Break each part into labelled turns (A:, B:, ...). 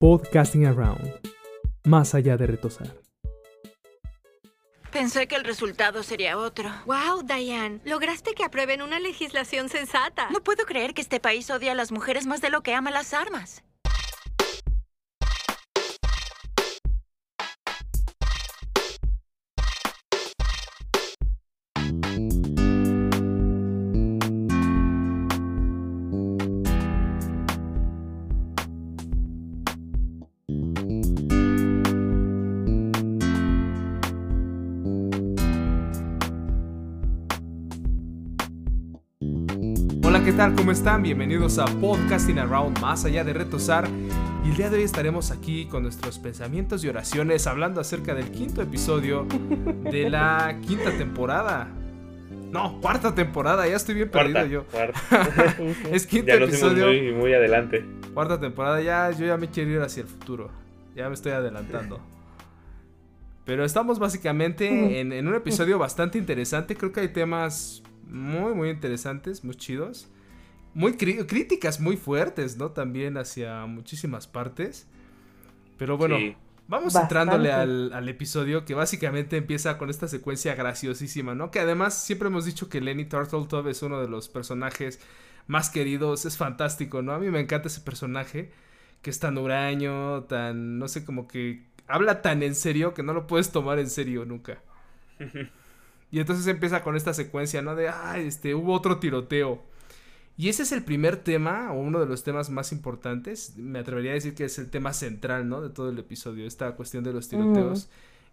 A: Podcasting Around, más allá de retosar.
B: Pensé que el resultado sería otro.
C: Wow, Diane, lograste que aprueben una legislación sensata.
B: No puedo creer que este país odia a las mujeres más de lo que ama las armas.
A: Tal? ¿Cómo están? Bienvenidos a Podcasting Around, más allá de retosar. Y el día de hoy estaremos aquí con nuestros pensamientos y oraciones hablando acerca del quinto episodio de la quinta temporada. No, cuarta temporada, ya estoy bien perdido
D: Cuarta,
A: yo.
D: cuarta.
A: Es quinto
D: ya nos
A: episodio.
D: muy, muy adelante.
A: Cuarta temporada, ya yo ya me quiero ir hacia el futuro. Ya me estoy adelantando. Pero estamos básicamente en, en un episodio bastante interesante. Creo que hay temas muy, muy interesantes, muy chidos. Muy críticas muy fuertes, ¿no? También hacia muchísimas partes. Pero bueno,
D: Sí.
A: vamos
E: Bastante.
A: entrándole al, al episodio que básicamente empieza con esta secuencia graciosísima, ¿no? Que además siempre hemos dicho que Lenny Turtletove es uno de los personajes más queridos, es fantástico, ¿no? A mí me encanta ese personaje que es tan huraño, tan, no sé, como que habla tan en serio que no lo puedes tomar en serio nunca. Y entonces empieza con esta secuencia, ¿no? De, ah, este, hubo otro tiroteo. Y ese es el primer tema, o uno de los temas más importantes. Me atrevería a decir que es el tema central, ¿no? De todo el episodio, esta cuestión de los tiroteos.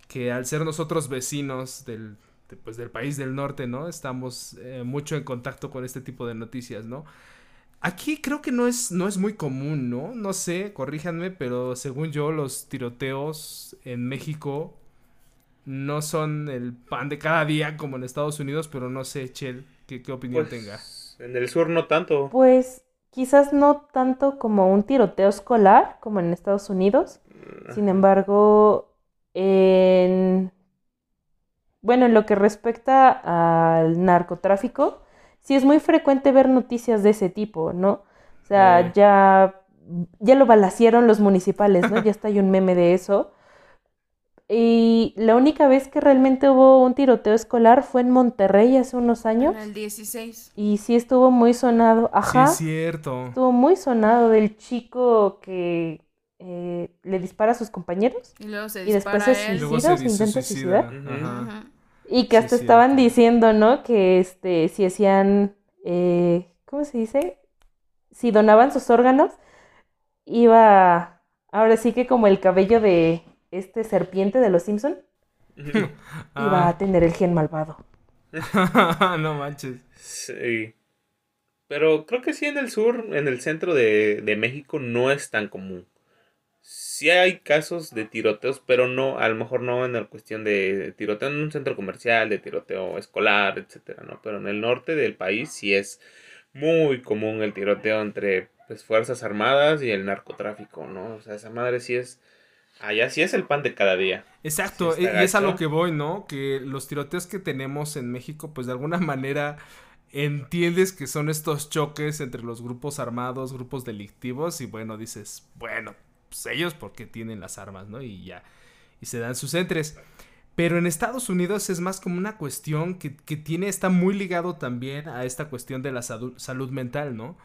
A: Que al ser nosotros vecinos del, de, pues, del país del norte, ¿no? Estamos eh, mucho en contacto con este tipo de noticias, ¿no? Aquí creo que no es, no es muy común, ¿no? No sé, corríjanme, pero según yo los tiroteos en México no son el pan de cada día como en Estados Unidos, pero no sé, Chel, qué, qué opinión
D: Pues,
A: tenga.
D: En el sur no tanto.
E: Pues quizás no tanto como un tiroteo escolar como en Estados Unidos. Sin embargo, en... Bueno, en lo que respecta al narcotráfico, sí es muy frecuente ver noticias de ese tipo, ¿no? O sea, ya, ya lo balacieron los municipales, ¿no? Ya está hay un meme de eso. Y la única vez que realmente hubo un tiroteo escolar fue en Monterrey hace unos años.
F: En el 16.
E: Y sí estuvo muy sonado. Ajá.
A: Sí, es cierto.
E: Estuvo muy sonado del chico que eh, le dispara a sus compañeros
F: Y luego se
E: Y después
F: dispara
E: se
F: él.
A: Y luego
E: suicida,
A: se
E: se intenta
A: suicida.
D: suicidar.
A: Ajá.
F: Ajá.
E: y que hasta
A: es
E: estaban
A: cierto.
E: diciendo, ¿no? Que este, si hacían, eh, ¿cómo se dice? Si donaban sus órganos, iba, ahora sí que como el cabello de este serpiente de los Simpson, iba
A: Ah,
E: a tener el gen malvado.
A: no manches.
D: Sí. Pero creo que sí en el sur, en el centro de, de México, no es tan común. Sí hay casos de tiroteos, pero no, a lo mejor no en la cuestión de tiroteo en un centro comercial, de tiroteo escolar, etcétera, ¿no? Pero en el norte del país sí es muy común el tiroteo entre pues, fuerzas armadas y el narcotráfico, ¿no? O sea, esa madre sí es. Allá sí es el pan de cada día.
A: Exacto,
D: Sí
A: y es a lo que voy, ¿no? Que los tiroteos que tenemos en México, pues de alguna manera entiendes que son estos choques entre los grupos armados, grupos delictivos, y bueno, dices, bueno, pues ellos porque tienen las armas, ¿no? Y ya, y se dan sus entres. Pero en Estados Unidos es más como una cuestión que, que tiene, está muy ligado también a esta cuestión de la salud mental, ¿no?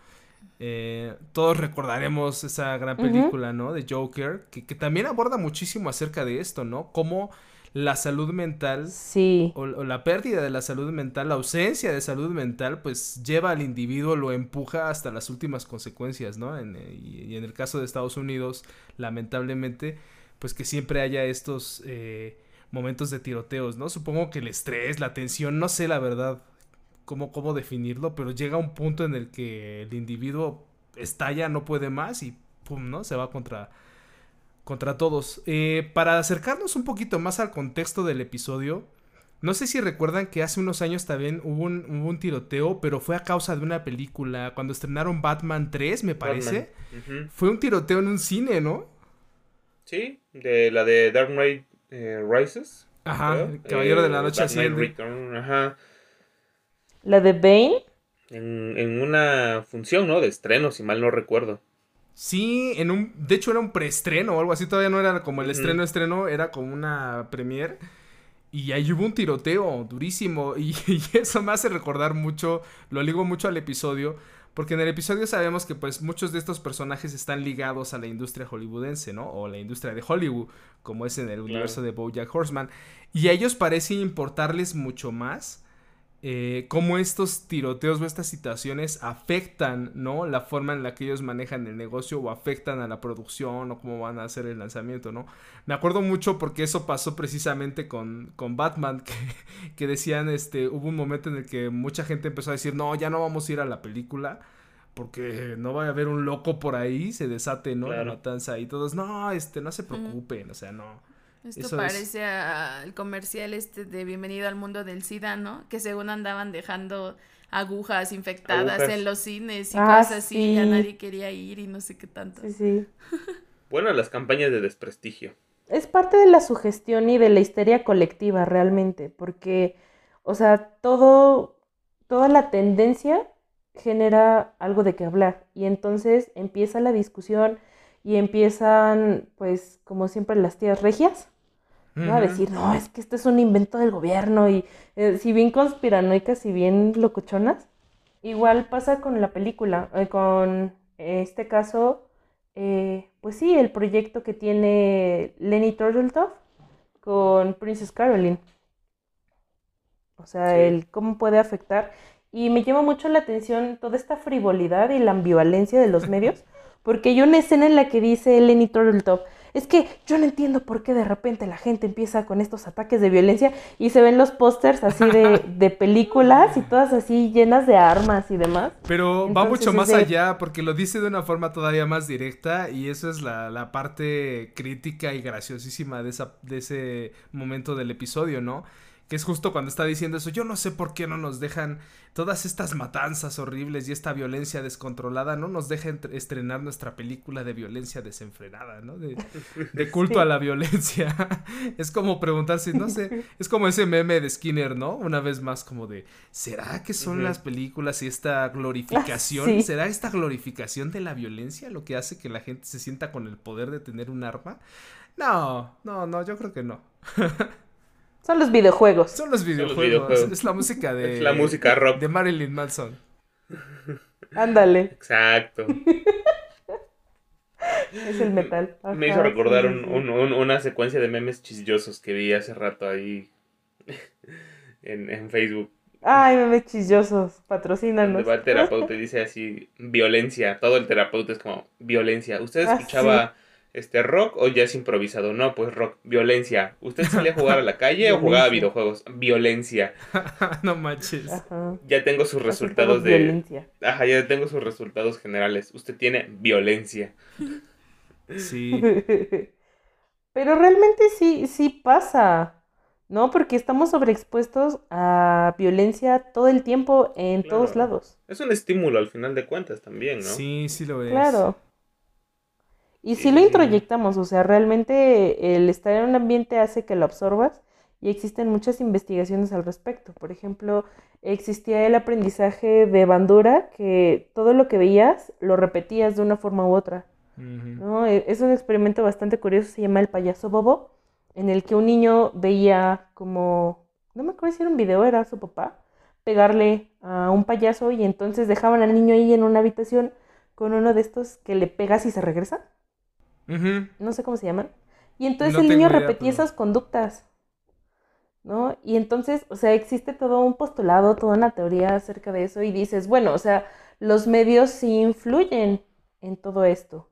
A: Eh, todos recordaremos esa gran película, ¿no? De Joker, que, que también aborda muchísimo acerca de esto, ¿no? Cómo la salud mental
E: Sí,
A: o, o la pérdida de la salud mental, la ausencia de salud mental, pues lleva al individuo, lo empuja hasta las últimas consecuencias, ¿no? En, eh, y, y en el caso de Estados Unidos, lamentablemente, pues que siempre haya estos eh, momentos de tiroteos, ¿no? Supongo que el estrés, la tensión, no sé la verdad cómo, cómo definirlo, pero llega un punto en el que el individuo estalla, no puede más y pum, ¿no? Se va contra, contra todos. Eh, para acercarnos un poquito más al contexto del episodio, no sé si recuerdan que hace unos años también hubo un, hubo un tiroteo, pero fue a causa de una película. Cuando estrenaron Batman 3, me parece. Fue un tiroteo en un cine, ¿no?
D: Sí, de la de Dark Knight eh, Rises.
A: Ajá,
D: creo.
A: el Caballero de la Noche
D: Dark Knight
A: Asciende.
D: Return, ajá.
E: La de Bane.
D: En, en una función, ¿no? De estreno, si mal no recuerdo.
A: Sí, en un, de hecho era un preestreno o algo así, todavía no era como el estreno estreno, era como una premiere y ahí hubo un tiroteo durísimo y, y eso me hace recordar mucho, lo ligo mucho al episodio, porque en el episodio sabemos que pues muchos de estos personajes están ligados a la industria hollywoodense, ¿no? O la industria de Hollywood, como es en el universo de BoJack Horseman, y a ellos parece importarles mucho más eh, cómo estos tiroteos o estas situaciones afectan, ¿no? La forma en la que ellos manejan el negocio o afectan a la producción o cómo van a hacer el lanzamiento, ¿no? Me acuerdo mucho porque eso pasó precisamente con, con Batman, que, que decían, este, hubo un momento en el que mucha gente empezó a decir, no, ya no vamos a ir a la película. Porque no va a haber un loco por ahí, se desate, ¿no?
D: Claro.
A: La matanza y todos, no, este, no se preocupen, o sea, no.
F: Esto
A: Eso es-
F: parece al comercial este de Bienvenido al mundo del SIDA, ¿no? Que según andaban dejando agujas infectadas
D: Agujas.
F: en los cines y
E: Ah,
F: cosas así, y ya
E: sí.
F: nadie quería ir y no sé qué tanto.
E: Sí, sí.
D: Bueno, las campañas de desprestigio.
E: Es parte de la sugestión y de la histeria colectiva realmente, porque, o sea, todo, toda la tendencia genera algo de qué hablar y entonces empieza la discusión y empiezan, pues, como siempre las tías regias, ¿no? A decir, no, es que esto es un invento del gobierno y eh, si bien conspiranoicas y bien locochonas, igual pasa con la película, eh, con este caso, eh, pues sí, el proyecto que tiene Lenny Turtletov con Princess Caroline. O sea,
D: Sí.
E: el cómo puede afectar. Y me llama mucho la atención toda esta frivolidad y la ambivalencia de los medios, porque hay una escena en la que dice Lenny Turtletov, es que yo no entiendo por qué de repente la gente empieza con estos ataques de violencia y se ven los pósters así de, de películas y todas así llenas de armas y demás.
A: Pero va mucho más
E: de-
A: allá porque lo dice de una forma todavía más directa y eso es la, la parte crítica y graciosísima de, esa, de ese momento del episodio, ¿no? Que es justo cuando está diciendo eso, yo no sé por qué no nos dejan todas estas matanzas horribles y esta violencia descontrolada, no nos deja entre- estrenar nuestra película de violencia desenfrenada, ¿no? De, de culto a la violencia. es como preguntarse, no sé, es como ese meme de Skinner, ¿no? Una vez más como de, ¿será que son las películas y esta glorificación?
E: sí.
A: ¿Será esta glorificación de la violencia lo que hace que la gente se sienta con el poder de tener un arma? No, no, no, yo creo que no.
E: Son los videojuegos.
A: Son los videojuegos,
D: videojuegos.
A: es la música de...
D: Es la música rock.
A: De Marilyn Manson.
E: Ándale,
D: Exacto.
E: es el metal.
D: Me hizo recordar
E: sí,
D: un-
E: sí.
D: un- un- una secuencia de memes chillosos que vi hace rato ahí en, en Facebook.
E: Ay, memes chillosos,
D: Donde
E: patrocínanos.
D: va el terapeuta y dice así, violencia. Todo el terapeuta es como, violencia. ¿Usted
E: Ah,
D: escuchaba este rock o jazz improvisado? No, pues rock. Violencia. ¿Usted salía a jugar a la calle o jugaba
E: Violencia.
D: videojuegos? Violencia.
A: no manches.
E: Ajá.
D: Ya tengo sus resultados
E: Resultados
D: de...
E: violencia.
D: Ajá, ya tengo sus resultados generales. Usted tiene violencia.
A: Sí.
E: Pero realmente sí, sí pasa, ¿no? Porque estamos sobreexpuestos a violencia todo el tiempo en
D: Claro.
E: todos lados.
D: Es un estímulo al final de cuentas también, ¿no?
A: Sí, sí lo es.
E: Claro. Y si lo
D: Sí.
E: introyectamos, o sea, realmente el estar en un ambiente hace que lo absorbas y existen muchas investigaciones al respecto. Por ejemplo, existía el aprendizaje de Bandura, que todo lo que veías lo repetías de una forma u otra. ¿no? E- Es un experimento bastante curioso, se llama El payaso bobo, en el que un niño veía como, no me acuerdo si era un video, era su papá, pegarle a un payaso y entonces dejaban al niño ahí en una habitación con uno de estos que le pegas y se regresa, No sé cómo se llaman. Y entonces
A: No
E: el niño
A: idea,
E: repetía
A: pero-
E: esas conductas, ¿no? Y entonces, o sea, existe todo un postulado, toda una teoría acerca de eso y dices, bueno, o sea, los medios sí influyen en todo esto.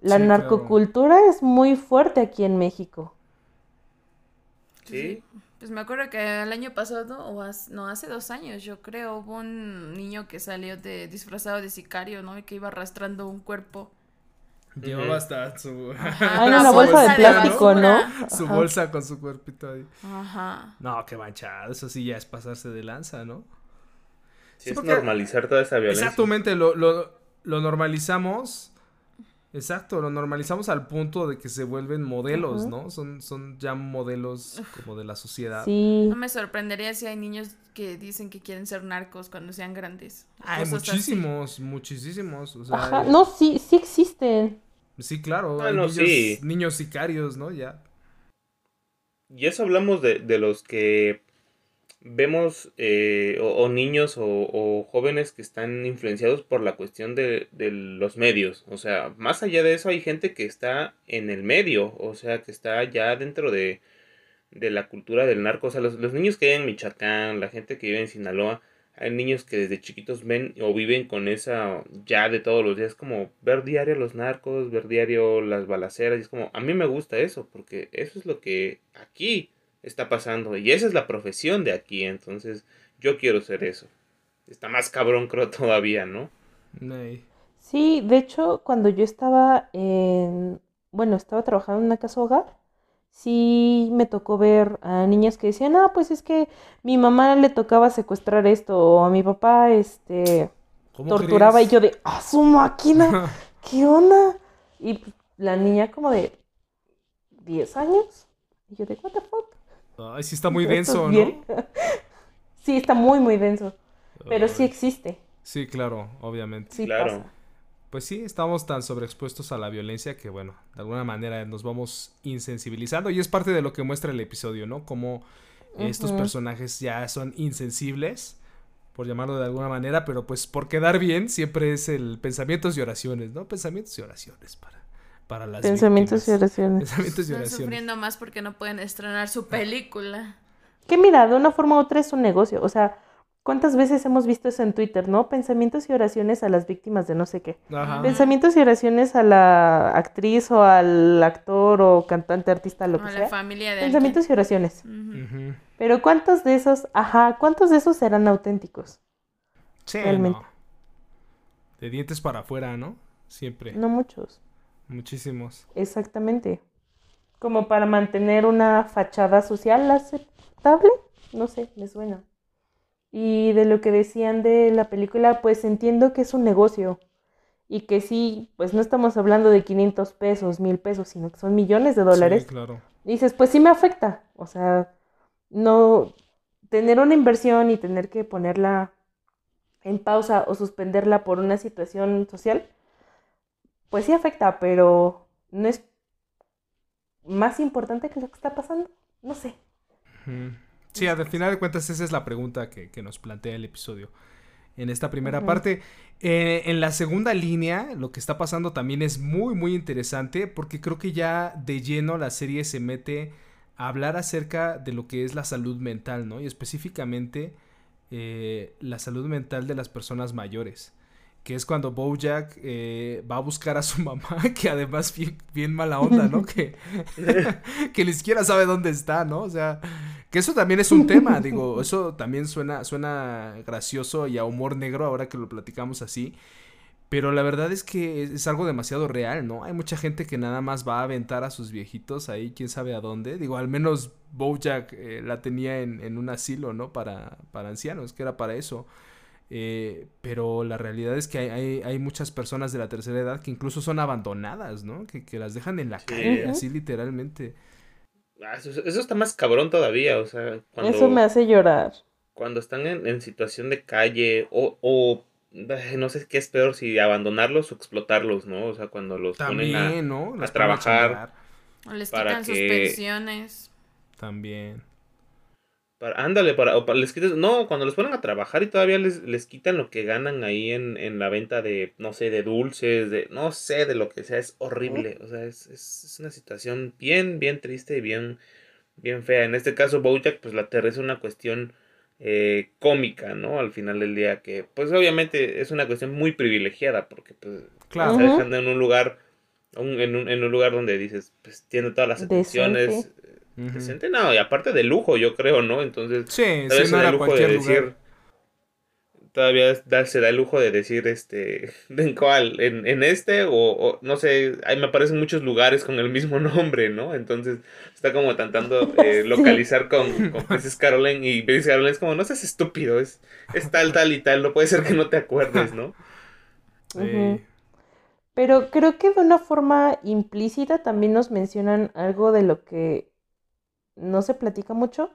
E: La
A: Sí, claro.
E: narcocultura es muy fuerte aquí en México.
D: Sí.
F: Pues me acuerdo que el año pasado, o has- no, hace dos años, yo creo, hubo un niño que salió de disfrazado de sicario, ¿no? Y que iba arrastrando un cuerpo.
A: Llevaba hasta su...
E: Ah, en
F: la
E: una bolsa de plástico, ¿no?
A: Su
E: Ajá.
A: bolsa con su cuerpito ahí.
F: Ajá.
A: No, qué manchado. Eso sí ya es pasarse de lanza, ¿no?
D: Sí,
A: Sí,
D: es
A: porque-
D: normalizar toda esa violencia.
A: Exactamente, lo, lo, lo normalizamos Exacto, lo normalizamos al punto de que se vuelven modelos, ¿no? Son, son ya modelos como de la sociedad.
E: Sí.
F: No me sorprendería si hay niños que dicen que quieren ser narcos cuando sean grandes.
A: Hay
F: así.
A: muchísimos, muchísimos. O sea,
E: Ajá, no, sí, sí existen.
A: Sí, claro. hay
D: Bueno,
A: niños,
D: sí.
A: niños sicarios, ¿no? Ya.
D: Y eso hablamos de, de los que vemos eh, o, o niños o, o jóvenes que están influenciados por la cuestión de, de los medios. O sea, más allá de eso hay gente que está en el medio, o sea, que está ya dentro de, de la cultura del narco. O sea, los, los niños que viven en Michoacán, la gente que vive en Sinaloa, hay niños que desde chiquitos ven o viven con esa ya de todos los días, como ver diario los narcos, ver diario las balaceras, y es como, a mí me gusta eso, porque eso es lo que aquí está pasando, y esa es la profesión de aquí, entonces yo quiero ser eso. Está más cabrón creo todavía, ¿no?
E: Sí, de hecho, cuando yo estaba en, bueno, estaba trabajando en una casa hogar, sí me tocó ver a niñas que decían, ah, pues es que mi mamá le tocaba secuestrar esto, o a mi papá, este,
A: ¿Cómo
E: torturaba, y yo de, ah, su máquina, ¿qué onda? Y pues, la niña como de 10 años, y yo de, what the fuck?
A: Ay, sí está muy
E: ¿Estás
A: denso? ¿no?
E: Sí, está muy, muy denso, pero sí existe,
A: Sí, claro, obviamente.
E: sí
D: Claro.
E: pasa.
A: Pues sí, estamos tan sobreexpuestos a la violencia que, bueno, de alguna manera nos vamos insensibilizando y es parte de lo que muestra el episodio, ¿no? Como estos
E: Ujú.
A: personajes ya son insensibles, por llamarlo de alguna manera, pero pues por quedar bien siempre es el pensamientos y oraciones, ¿no? Pensamientos y oraciones para, para las
E: Pensamientos y oraciones.
A: Pensamientos y
F: Están
A: oraciones.
F: sufriendo más porque no pueden estrenar su película.
E: Que mira, de una forma u otra es un negocio. O sea, ¿cuántas veces hemos visto eso en Twitter, no? Pensamientos y oraciones a las víctimas de no sé qué.
A: Ajá.
E: Pensamientos y oraciones a la actriz o al actor o cantante, artista, lo
F: O
E: que
F: a la
E: sea.
F: familia de
E: Pensamientos y oraciones. Pero ¿cuántos de esos, ajá, cuántos de esos serán auténticos?
A: Sí,
E: Realmente.
A: no. De dientes para afuera, ¿no? Siempre.
E: No muchos.
A: Muchísimos.
E: Exactamente. Como para mantener una fachada social aceptable. No sé, me suena. Y de lo que decían de la película, pues entiendo que es un negocio. Y que sí, pues no estamos hablando de 500 pesos, 1000 pesos, sino que son millones de dólares.
A: Sí, claro.
E: Y dices, pues sí me afecta. O sea, no tener una inversión y tener que ponerla en pausa o suspenderla por una situación social, pues sí afecta, pero no es más importante que lo que está pasando. No sé.
A: Sí, al final de cuentas esa es la pregunta que, que nos plantea el episodio. En esta primera parte. Eh, en la segunda línea, lo que está pasando también es muy, muy interesante porque creo que ya de lleno la serie se mete a hablar acerca de lo que es la salud mental, ¿no? Y específicamente eh, la salud mental de las personas mayores. Que es cuando Bojack eh, va a buscar a su mamá, que además bien, bien mala onda, ¿no? Que, que ni siquiera sabe dónde está, ¿no? O sea, que eso también es un tema, digo, eso también suena, suena gracioso y a humor negro ahora que lo platicamos así. Pero la verdad es que es, es algo demasiado real, ¿no? Hay mucha gente que nada más va a aventar a sus viejitos ahí, quién sabe a dónde. Digo, al menos Bojack eh, la tenía en, en un asilo, ¿no? Para, para ancianos, que era para eso. Eh, pero la realidad es que hay, hay, hay muchas personas de la tercera edad que incluso son abandonadas, ¿no? Que, que las dejan en la
D: Sí.
A: calle, así literalmente.
D: Ah, Eso, eso está más cabrón todavía, o sea, cuando,
E: Eso me hace llorar.
D: cuando están en, en situación de calle o, o no sé qué es peor, si abandonarlos o explotarlos, ¿no? O sea, cuando los ponen a... A trabajar.
F: O les
D: Para
F: quitan sus pensiones.
A: También.
D: Para, ándale, para, o para- les quitas, no, cuando los ponen a trabajar y todavía les, les quitan lo que ganan ahí en, en la venta de, no sé, de dulces, de, no sé, de lo que sea, es horrible, o sea, es, es, es una situación bien, bien triste y bien, bien fea. En este caso, Bojack, pues la aterriza una cuestión eh, cómica, ¿no? Al final del día, que pues obviamente es una cuestión muy privilegiada, porque pues
A: Claro.
D: se
E: Ujú.
D: dejan en un lugar, un- en, un, en un lugar donde dices, pues tiene todas las atenciones.
A: Ujú.
D: Decente, no, y aparte de lujo, yo creo, ¿no? Entonces,
A: Sí,
D: se
A: no
D: da
A: era
D: el lujo de decir.
A: lugar.
D: Todavía da- se da el lujo de decir, este, ¿en cuál? ¿En, en este? O, o, no sé, ahí me aparecen muchos lugares con el mismo nombre, ¿no? Entonces, está como tratando eh, localizar con, con Princess Caroline y Princess Caroline es como, no seas estúpido, es, es tal, tal y tal, no puede ser que no te acuerdes, ¿no?
E: Pero creo que de una forma implícita también nos mencionan algo de lo que no se platica mucho,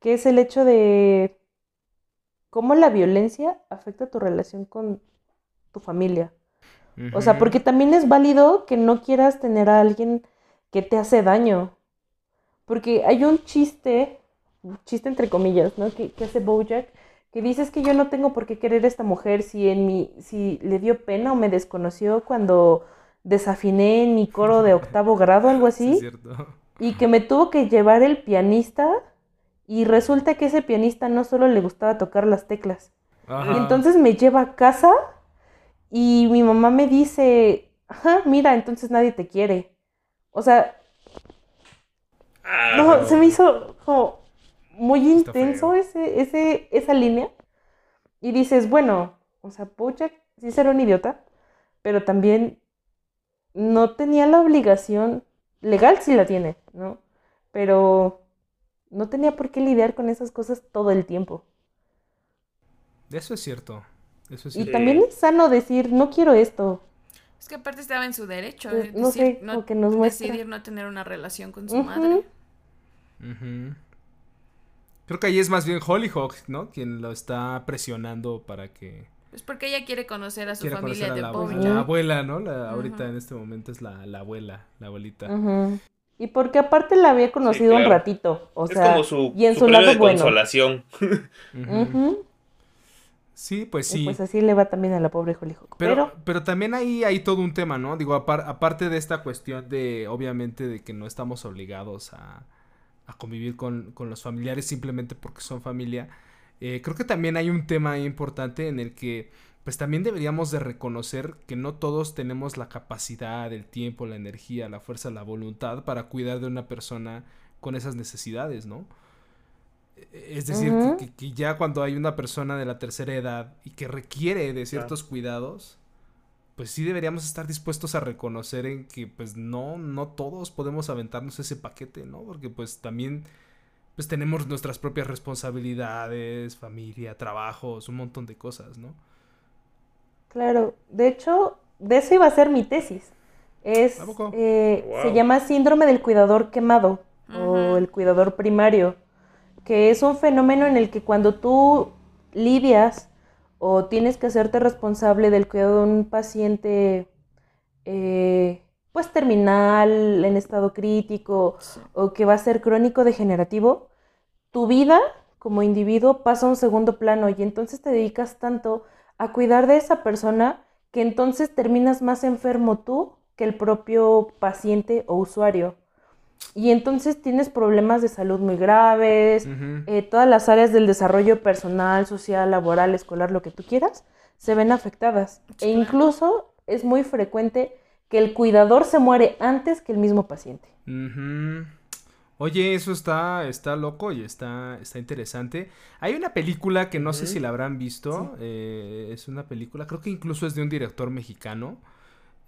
E: que es el hecho de cómo la violencia afecta tu relación con tu familia. O sea, porque también es válido que no quieras tener a alguien que te hace daño. Porque hay un chiste, un chiste entre comillas, ¿no? Que, que hace Bojack, que dice es que yo no tengo por qué querer a esta mujer si en mi, si le dio pena o me desconoció cuando desafiné en mi coro de octavo grado, algo
A: Sí,
E: así,
A: es cierto.
E: Y que me tuvo que llevar el pianista, y resulta que ese pianista no solo le gustaba tocar las teclas, y entonces me lleva a casa y mi mamá me dice, ajá, mira, entonces nadie te quiere. O sea,
D: Ah,
E: no, se me hizo como muy intenso ese, ese, esa línea. Y dices, bueno, o sea, Bojack sí será un idiota, pero también no tenía la obligación, legal sí la tiene, ¿no? Pero no tenía por qué lidiar con esas cosas todo el tiempo.
A: Eso es cierto. Eso es
E: Y
A: cierto.
E: también es sano decir, no quiero esto.
F: Es que aparte estaba en su derecho
E: Pues,
F: de
E: no
F: decir-
E: sé, como que nos muestra.
F: decidir no tener una relación con su madre.
A: Creo que ahí es más bien Hollyhock, ¿no? Quien lo está presionando para que
F: Pues porque ella quiere conocer a su familia
A: conocer a
F: de
A: la,
F: Bojack.
A: la abuela, ¿no? La, ahorita en este momento es la, la abuela, la abuelita.
E: Y porque aparte la había conocido un
D: claro.
E: ratito, o
D: es
E: sea,
D: como su,
E: y en
D: su
E: lado
D: de
E: bueno.
D: consolación.
A: Sí, pues
E: Y
A: sí.
E: pues así le va también a la pobre Hollyhock.
A: Pero,
E: Pero,
A: pero también ahí hay todo un tema, ¿no? Digo, apar- aparte de esta cuestión de, obviamente, de que no estamos obligados a, a convivir con, con los familiares simplemente porque son familia, eh, creo que también hay un tema importante en el que, pues también deberíamos de reconocer que no todos tenemos la capacidad, el tiempo, la energía, la fuerza, la voluntad para cuidar de una persona con esas necesidades, ¿no? E- Es decir, que, que ya cuando hay una persona de la tercera edad y que requiere de ciertos cuidados, pues sí deberíamos estar dispuestos a reconocer en que pues no, no todos podemos aventarnos ese paquete, ¿no? Porque pues también pues tenemos nuestras propias responsabilidades, familia, trabajos, un montón de cosas, ¿no?
E: claro, de hecho, de eso iba a ser mi tesis. Es,
A: ¿A poco?
E: eh,
D: Wow.
E: se llama síndrome del cuidador quemado o el cuidador primario, que es un fenómeno en el que cuando tú lidias o tienes que hacerte responsable del cuidado de un paciente, eh, pues terminal, en estado crítico, o que va a ser crónico degenerativo, tu vida como individuo pasa a un segundo plano y entonces te dedicas tanto a cuidar de esa persona que entonces terminas más enfermo tú que el propio paciente o usuario. Y entonces tienes problemas de salud muy graves, eh, todas las áreas del desarrollo personal, social, laboral, escolar, lo que tú quieras, se ven afectadas.
F: Sí,
E: e incluso es muy frecuente que el cuidador se muere antes que el mismo paciente.
A: Oye, eso está, está loco y está, está interesante. Hay una película que no sé si la habrán visto. eh, es una película, creo que incluso es de un director mexicano.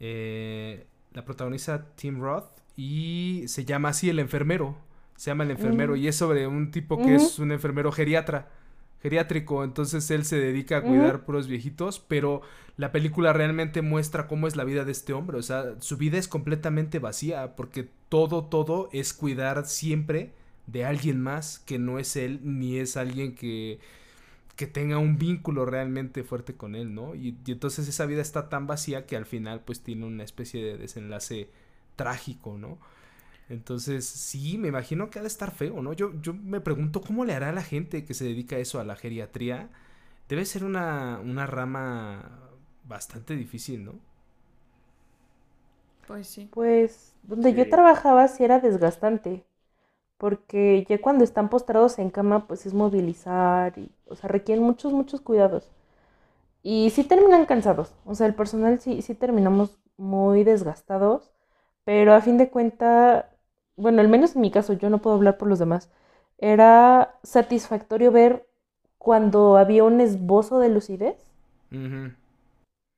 A: eh, la protagoniza Tim Roth y se llama así El enfermero. Se llama El enfermero
E: Mm.
A: y es sobre un tipo que es un enfermero geriatra. Geriátrico, entonces él se dedica a cuidar puros viejitos, pero la película realmente muestra cómo es la vida de este hombre, o sea, su vida es completamente vacía, porque todo, todo es cuidar siempre de alguien más que no es él, ni es alguien que, que tenga un vínculo realmente fuerte con él, ¿no? Y, y entonces esa vida está tan vacía que al final pues tiene una especie de desenlace trágico, ¿no? Entonces, sí, me imagino que ha de estar feo, ¿no? Yo, yo me pregunto cómo le hará la gente que se dedica a eso, a la geriatría. Debe ser una, una rama bastante difícil, ¿no?
F: Pues sí.
E: Pues donde yo trabajaba sí era desgastante, porque ya cuando están postrados en cama, pues es movilizar, y, o sea, requieren muchos, muchos cuidados. Y sí terminan cansados, o sea, el personal sí, sí terminamos muy desgastados, pero a fin de cuenta, bueno, al menos en mi caso, yo no puedo hablar por los demás, era satisfactorio ver cuando había un esbozo de lucidez,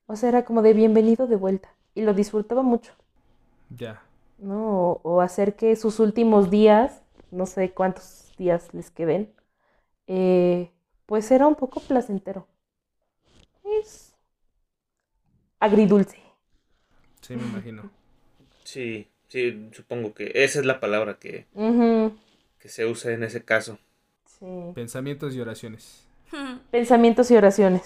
E: o sea, era como de bienvenido de vuelta, y lo disfrutaba mucho.
A: Ya.
E: ¿no? O, o hacer que sus últimos días, no sé cuántos días les queden, eh, pues era un poco placentero. Es agridulce.
A: Sí, me imagino.
D: Sí, sí, supongo que esa es la palabra que, que se usa en ese caso.
E: sí.
A: Pensamientos y oraciones.
E: Pensamientos y oraciones.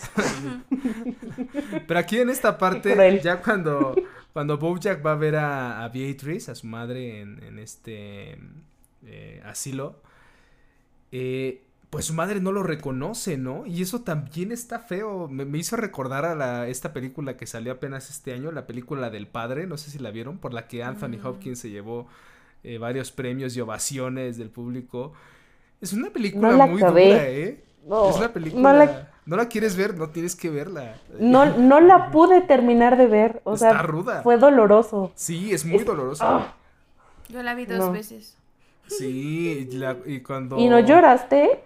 A: Pero aquí en esta parte, ya cuando, cuando Bojack va a ver a, a Beatrice, a su madre, en, en este eh, asilo, eh, pues su madre no lo reconoce, ¿no? Y eso también está feo. Me, me hizo recordar a la, esta película que salió apenas este año, la película del padre, no sé si la vieron, por la que Anthony
F: Mm.
A: Hopkins se llevó eh, varios premios y ovaciones del público. Es una película
E: No la
A: muy
E: acabé.
A: dura, ¿eh?
E: No,
A: es una película.
E: no la,
A: ¿No la quieres ver? No tienes que verla.
E: no, no la pude terminar de ver. O
A: Está
E: sea,
A: ruda.
E: fue doloroso.
A: Sí, es muy
E: Es-
A: doloroso.
E: Ah,
F: Yo la vi dos
E: No.
F: veces.
A: Sí, y, la- y cuando...
E: ¿Y no lloraste?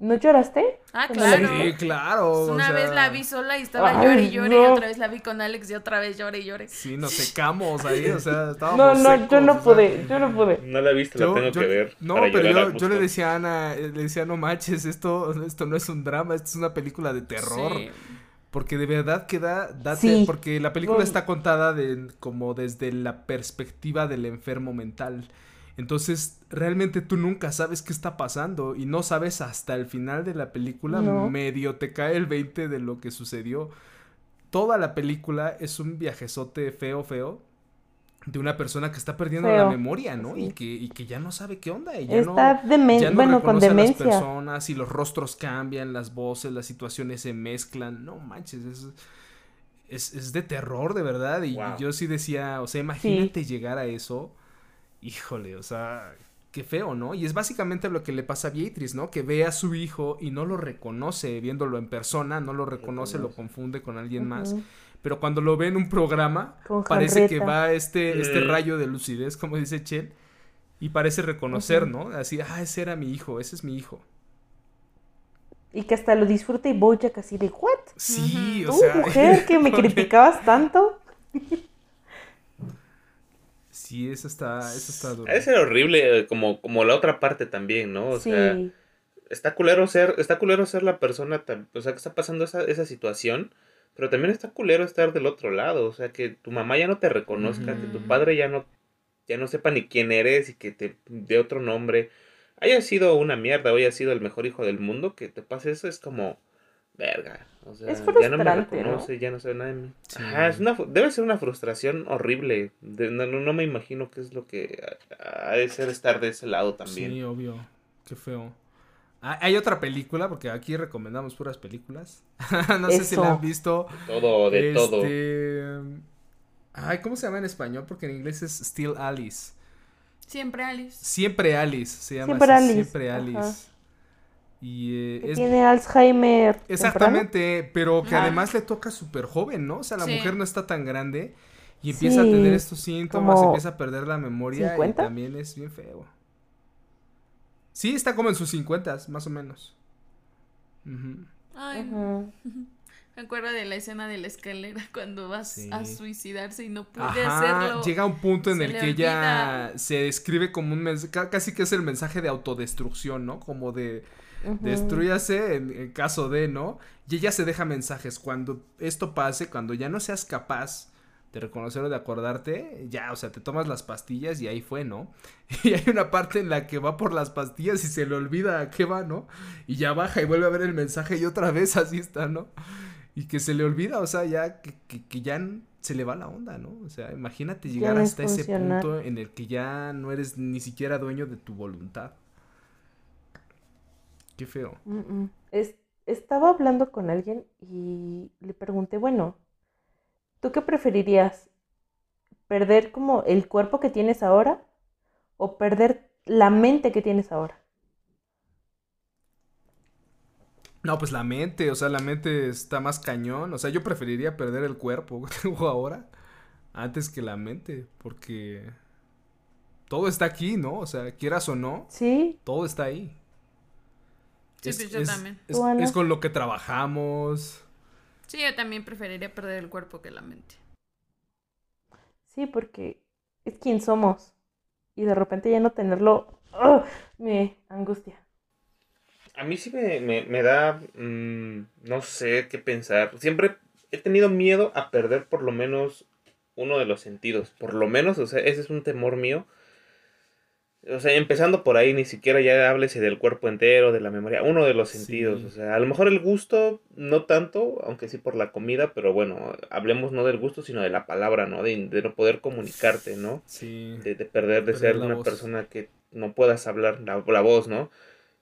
E: ¿No lloraste?
F: Ah, claro.
A: Sí, claro. o
F: Una
A: sea,
F: vez la vi sola y estaba
E: Ay,
F: llore y llore y
E: no.
F: otra vez la vi con Alex y otra vez llore y llore.
A: Sí, nos secamos ahí, o sea,
E: No,
A: estábamos
E: no, yo
A: secos,
E: no
A: o sea,
E: pude, yo no pude.
D: No la he visto,
A: yo-
D: la tengo
A: yo-
D: que ver.
A: No,
D: para
A: pero yo, yo le decía a Ana, eh, le decía, no manches, esto, esto no es un drama, esto es una película de terror.
F: Sí.
A: Porque de verdad que da, date-
E: Sí.
A: porque la película está contada de, como desde la perspectiva del enfermo mental. Entonces, realmente tú nunca sabes qué está pasando y no sabes hasta el final de la película,
E: No.
A: medio te cae el 20 de lo que sucedió. Toda la película es un viajezote feo, feo, de una persona que está perdiendo la memoria, ¿no?
E: sí.
A: Y, que, y que ya no sabe qué onda. Y ya no,
E: Está demen-
A: ya no
E: bueno, con
A: reconoce a las
E: demencia.
A: personas y los rostros cambian, las voces, las situaciones se mezclan. No manches, es, es, es de terror, de verdad. Y
D: Wow.
A: yo sí decía, o sea, imagínate llegar a eso. Híjole, o sea, qué feo, ¿no? Y es básicamente lo que le pasa a Beatrice, ¿no? Que ve a su hijo y no lo reconoce viéndolo en persona, no lo reconoce, lo confunde con alguien más. Pero cuando lo ve en un programa,
E: Con
A: parece que va este, este
D: Mm.
A: rayo de lucidez, como dice Chel, y parece reconocer. ¿no? Así, ah, ese era mi hijo, ese es mi hijo.
E: Y que hasta lo disfruta y Bojack así de, ¿what?
A: Sí, o
E: Tú,
A: sea.
E: mujer, que me criticabas tanto.
A: Sí, eso está, eso está duro.
D: Ha de ser horrible, como, como la otra parte también, ¿no? O
E: sí.
D: sea, está culero ser, está culero ser la persona, o sea, que está pasando esa, esa situación, pero también está culero estar del otro lado, o sea, que tu mamá ya no te reconozca, que tu padre ya no, ya no sepa ni quién eres y que te dé otro nombre, haya sido una mierda o haya sido el mejor hijo del mundo, que te pase eso es como, verga, o sea,
E: Es
D: ya no me
E: frustrante, ¿no?
D: reconoce, ya no sabe nada de mí.
A: Sí.
D: Ajá, es una, debe ser una frustración horrible, de- no, no, me imagino qué es lo que ha de ser estar de ese lado también.
A: Sí, obvio. Qué feo. Ah, hay otra película, porque aquí recomendamos puras películas. no sé si la
E: Eso.
A: han visto.
D: Todo, de todo.
A: Este, Ay, ¿cómo se llama en español? Porque en inglés es Still Alice.
F: Siempre Alice.
A: Siempre Alice se llama
E: Siempre
A: así,
E: Alice,
A: Siempre
E: ajá.
A: Y eh,
E: Que
A: es
E: tiene Alzheimer. temprano.
A: exactamente, pero que además le toca súper joven, ¿no? O sea, la
F: Sí.
A: mujer no está tan grande y empieza a tener estos síntomas,
E: como
A: empieza a perder la memoria y
E: 50.
A: también es bien feo. Sí, está como en sus 50, más o menos.
F: Ay,
E: Ujú.
F: me acuerdo de la escena de la escalera cuando vas
A: Sí.
F: a suicidarse y no puede
A: Ajá,
F: hacerlo.
A: llega un punto en
F: Se
A: el que ella se describe como un mensaje, casi que es el mensaje de autodestrucción, ¿no? Como de
E: Ujú.
A: destruyase en, en caso de, ¿no? Y ella se deja mensajes. Cuando esto pase, cuando ya no seas capaz de reconocerlo, de acordarte, ya, o sea, te tomas las pastillas y ahí fue, ¿no? Y hay una parte en la que va por las pastillas y se le olvida a qué va, ¿no? Y ya baja y vuelve a ver el mensaje y otra vez así está, ¿no? Y que se le olvida, o sea, ya que, que, que ya se le va la onda, ¿no? O sea, imagínate llegar hasta ese punto en el que ya no eres ni siquiera dueño de tu voluntad. Qué feo.
E: Mm, mm. Es- estaba hablando con alguien y le pregunté, bueno, ¿tú qué preferirías? ¿Perder como el cuerpo que tienes ahora o perder la mente que tienes ahora?
A: No, pues la mente, o sea, la mente está más cañón. O sea, yo preferiría perder el cuerpo que tengo ahora antes que la mente, porque todo está aquí, ¿no? O sea, quieras o no,
E: Sí,
A: todo está ahí.
F: Sí, pues yo también.
A: Es, es con lo que trabajamos.
F: Sí, yo también preferiría perder el cuerpo que la mente.
E: sí, porque es quien somos y de repente ya no tenerlo, me angustia.
D: A mí sí me, me, me da, mm, no sé qué pensar. Siempre he tenido miedo a perder por lo menos uno de los sentidos. Por lo menos, o sea, ese es un temor mío. O sea, empezando por ahí, ni siquiera ya háblese del cuerpo entero, de la memoria, uno de los
A: Sí.
D: sentidos. O sea, a lo mejor el gusto, no tanto, aunque sí por la comida, pero bueno, hablemos no del gusto, sino de la palabra, ¿no? De, de no poder comunicarte, ¿no?
A: Sí.
D: De, de perder, de
A: Perder
D: ser una
A: voz.
D: persona que no puedas hablar la, la voz, ¿no?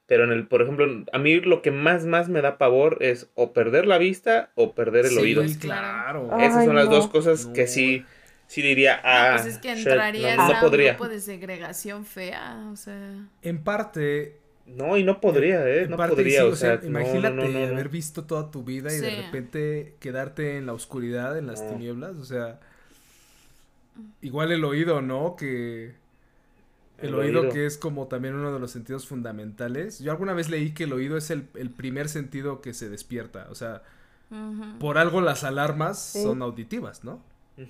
D: Pero en el, por ejemplo, a mí lo que más, más me da pavor es o perder la vista o perder el
A: Sí,
D: oído.
A: claro.
E: Ay,
D: Esas son las
E: no.
D: dos cosas
A: No.
D: que sí, sí diría, ah,
F: pues es que
D: no, no
F: a
D: podría.
F: un grupo de segregación fea, o sea...
A: En parte,
D: No, y no podría, ¿eh?
A: en
D: No
A: parte
D: podría,
A: sí,
D: o sea,
A: imagínate
D: no, no, no, no.
A: haber visto toda tu vida y de repente quedarte en la oscuridad, en las
D: No.
A: tinieblas, o sea, igual el oído, ¿no? Que el,
D: El
A: oído,
D: oído.
A: que es como también uno de los sentidos fundamentales. Yo alguna vez leí que el oído es el, el primer sentido que se despierta, o sea, por algo las alarmas
E: Sí.
A: son auditivas, ¿no?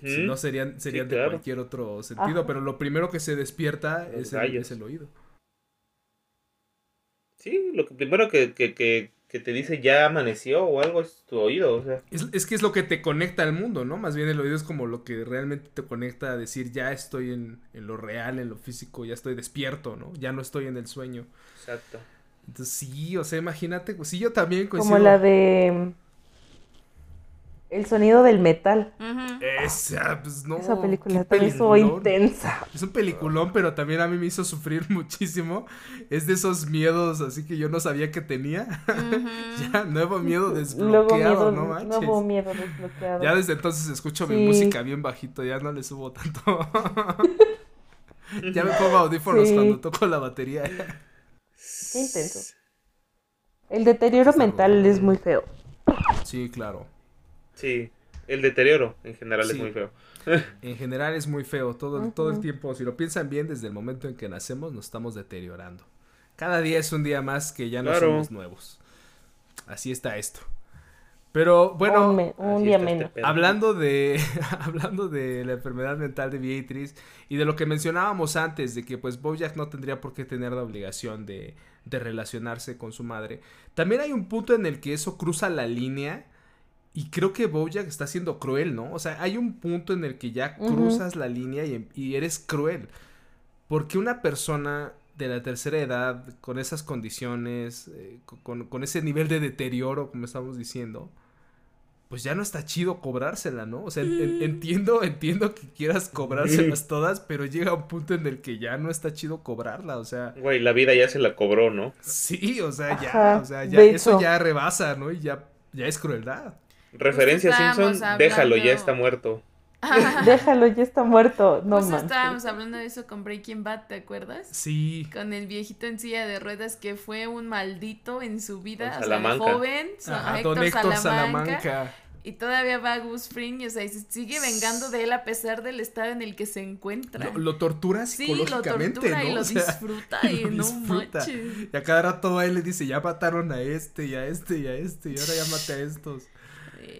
A: Si no serían, serían de
D: claro.
A: cualquier otro sentido,
E: Ajá.
A: pero lo primero que se despierta es el, es el oído.
D: Sí, lo que primero que, que, que, que te dice ya amaneció o algo es tu oído, o sea.
A: Es, es que es lo que te conecta al mundo, ¿no? Más bien el oído es como lo que realmente te conecta a decir ya estoy en, en lo real, en lo físico, ya estoy despierto, ¿no? Ya no estoy en el sueño.
D: Exacto.
A: Entonces sí, o sea, imagínate, pues sí, yo también
E: Como
A: coincido.
E: la de El sonido del metal.
A: Esa, pues no.
E: Esa película también estuvo intensa.
A: Es un peliculón, pero también a mí me hizo sufrir muchísimo. Es de esos miedos así que yo no sabía que tenía. Ya, nuevo miedo
E: Luego
A: desbloqueado,
E: miedo,
A: no manches.
E: nuevo miedo desbloqueado.
A: Ya desde entonces escucho mi música bien bajito, ya no le subo tanto. ya me pongo audífonos
E: Sí.
A: cuando toco la batería.
E: Qué intenso. El deterioro
A: Está
E: mental es muy feo.
A: Sí, claro.
D: Sí, el deterioro en general
A: Sí.
D: es muy feo.
A: En general es muy feo. Todo, el- todo el tiempo, si lo piensan bien, desde el momento en que nacemos nos estamos deteriorando. Cada día es un día más que ya no
D: Claro.
A: somos nuevos. Así está esto. Pero bueno,
E: un, día
D: este
E: menos.
A: Hablando de, hablando de la enfermedad mental de Beatriz y de lo que mencionábamos antes, de que pues Bojack no tendría por qué tener la obligación de, de relacionarse con su madre, también hay un punto en el que eso cruza la línea y creo que Bojack está siendo cruel, ¿no? O sea, hay un punto en el que ya cruzas la línea y, y eres cruel. Porque una persona de la tercera edad, con esas condiciones, eh, con, con ese nivel de deterioro, como estamos diciendo, pues ya no está chido cobrársela, ¿no? O sea, en- en- entiendo, entiendo que quieras cobrárselas todas, pero llega un punto en el que ya no está chido cobrarla, o sea,
D: Güey, la vida ya se la cobró, ¿no?
A: sí, o sea, ya,
E: Ajá,
A: o sea, ya, eso ya rebasa, ¿no? Y ya, ya es crueldad.
D: Referencia
F: estábamos
D: Simpson,
F: hablando-
D: déjalo, ya está muerto.
E: Déjalo, ya está muerto. No
F: Justo estábamos hablando de eso con Breaking Bad, ¿te acuerdas?
A: Sí,
F: Con el viejito en silla de ruedas que fue un maldito en su vida, o sea, joven,
A: Ajá,
F: a
A: don
F: Héctor,
A: Héctor
F: Salamanca,
A: Salamanca.
F: y todavía va Gus Fring, o sea, y se sigue vengando de él a pesar del estado en el que se encuentra.
A: Lo, lo tortura
F: sí, lo
A: psicológicamente,
F: tortura
A: ¿no?
F: y lo
A: O sea,
F: disfruta
A: y
F: y,
A: lo
F: no
A: disfruta.
F: manches.
A: Y a cada rato va y le dice, ya mataron a este, y a este, y a este, y ahora ya maté a estos.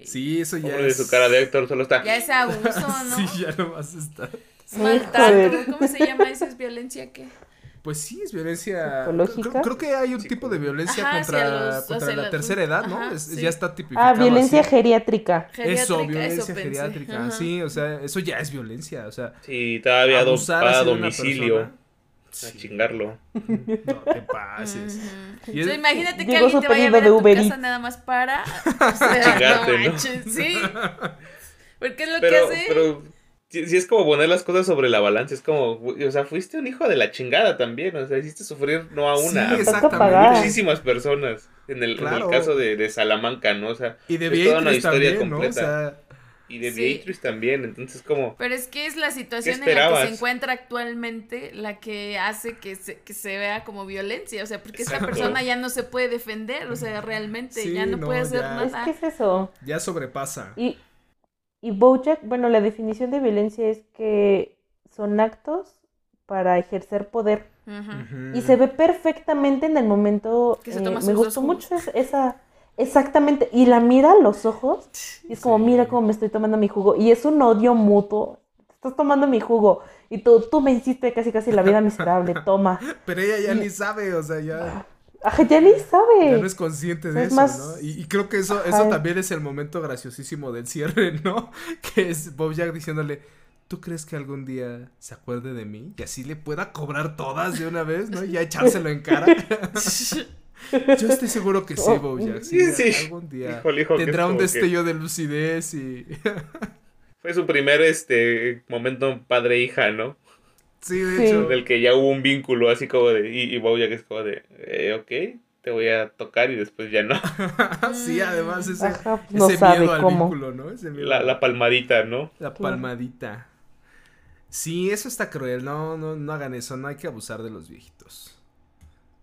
A: Sí, eso ya
D: Pobre de
A: es...
D: su cara de Héctor, solo está.
F: Ya es abuso, ¿no?
A: sí, ya nomás está.
F: Es maltrato,
E: Joder.
F: ¿cómo se llama eso? ¿Es violencia qué?
A: Pues sí, es violencia.
E: ¿Psicológica?
A: Creo, creo que hay un tipo de violencia
F: Ajá,
A: contra,
F: los-
A: contra la tercera edad, ¿no?
F: Ajá,
A: Es-
F: sí.
A: Ya está tipificado.
E: Ah, violencia
A: así.
E: geriátrica.
A: Eso, violencia
F: pensé.
A: geriátrica.
F: Ajá.
A: Sí, o sea, eso ya es violencia. O sea,
D: Sí, todavía a domicilio.
A: persona.
D: A
A: Sí,
D: chingarlo.
A: no te pases.
F: Ujú.
A: Y
F: O sea,
A: es-
F: imagínate que
E: Llegó
F: alguien te vaya a ver
E: de
F: a tu
E: Uber
F: casa nada más para o sea,
D: Chingarte,
F: no sí. Porque es lo
D: Pero,
F: que hace.
D: pero sí, sí es como poner las cosas sobre la balanza. Es como, o sea, fuiste un hijo de la chingada también. O sea, hiciste sufrir no a
A: Sí,
D: una, a
A: exactamente.
E: pagar.
D: muchísimas personas. En el, en el
A: Claro.
D: caso de, de Salamanca, ¿no? O sea,
A: Y de
D: es toda una historia
A: también, ¿no? O
D: completa.
A: sea,
D: y de
F: Sí.
D: Beatriz también. Entonces, como,
F: Pero es que es la situación en la que se encuentra actualmente la que hace que se, que se vea como violencia. O sea, porque esta
D: Exacto.
F: persona ya no se puede defender. O sea, realmente
A: Sí,
F: ya no,
A: no,
F: puede hacer
A: ya.
E: Es
F: nada.
E: que es eso.
A: ya sobrepasa.
E: Y, y Bojack, bueno, la definición de violencia es que son actos para ejercer poder. Y se ve perfectamente en el momento.
F: Que se
E: eh,
F: toma
E: me
F: sus dos
E: gustó mucho es- esa. Exactamente. Y la mira a los ojos. Y es como,
A: Sí.
E: mira cómo me estoy tomando mi jugo. Y es un odio mutuo. Estás tomando mi jugo. Y tú, tú me hiciste casi casi la vida miserable. Toma.
A: Pero ella ya ni sabe, o sea, ya.
E: Ajá, ya ni sabe.
A: Ya no es consciente de
E: Es
A: eso,
E: más-
A: ¿no? Y, y creo que eso,
E: Ajá.
A: eso también es el momento graciosísimo del cierre, ¿no? Que es Bojack diciéndole, ¿tú crees que algún día se acuerde de mí? Y así le pueda cobrar todas de una vez, ¿no? Y ya echárselo en cara. Yo estoy seguro que sí, Bojack. Sí,
D: Sí, sí.
A: algún día
D: Híjole, hijo, que
A: tendrá un
D: que-
A: destello de lucidez y...
D: Fue su primer este momento padre-hija, ¿no?
A: sí, de
E: Sí.
A: hecho.
D: Del que ya hubo un vínculo así como de. Y, y Bojack es como de. Eh, ok, te voy a tocar y después ya no.
A: sí, además ese,
E: Ajá, no
A: ese
E: sabe
A: miedo al
E: cómo.
A: vínculo, ¿no? Ese miedo
D: La, la palmadita, ¿no?
A: La palmadita. Sí, eso está cruel. No, no, no hagan eso. No hay que abusar de los viejitos.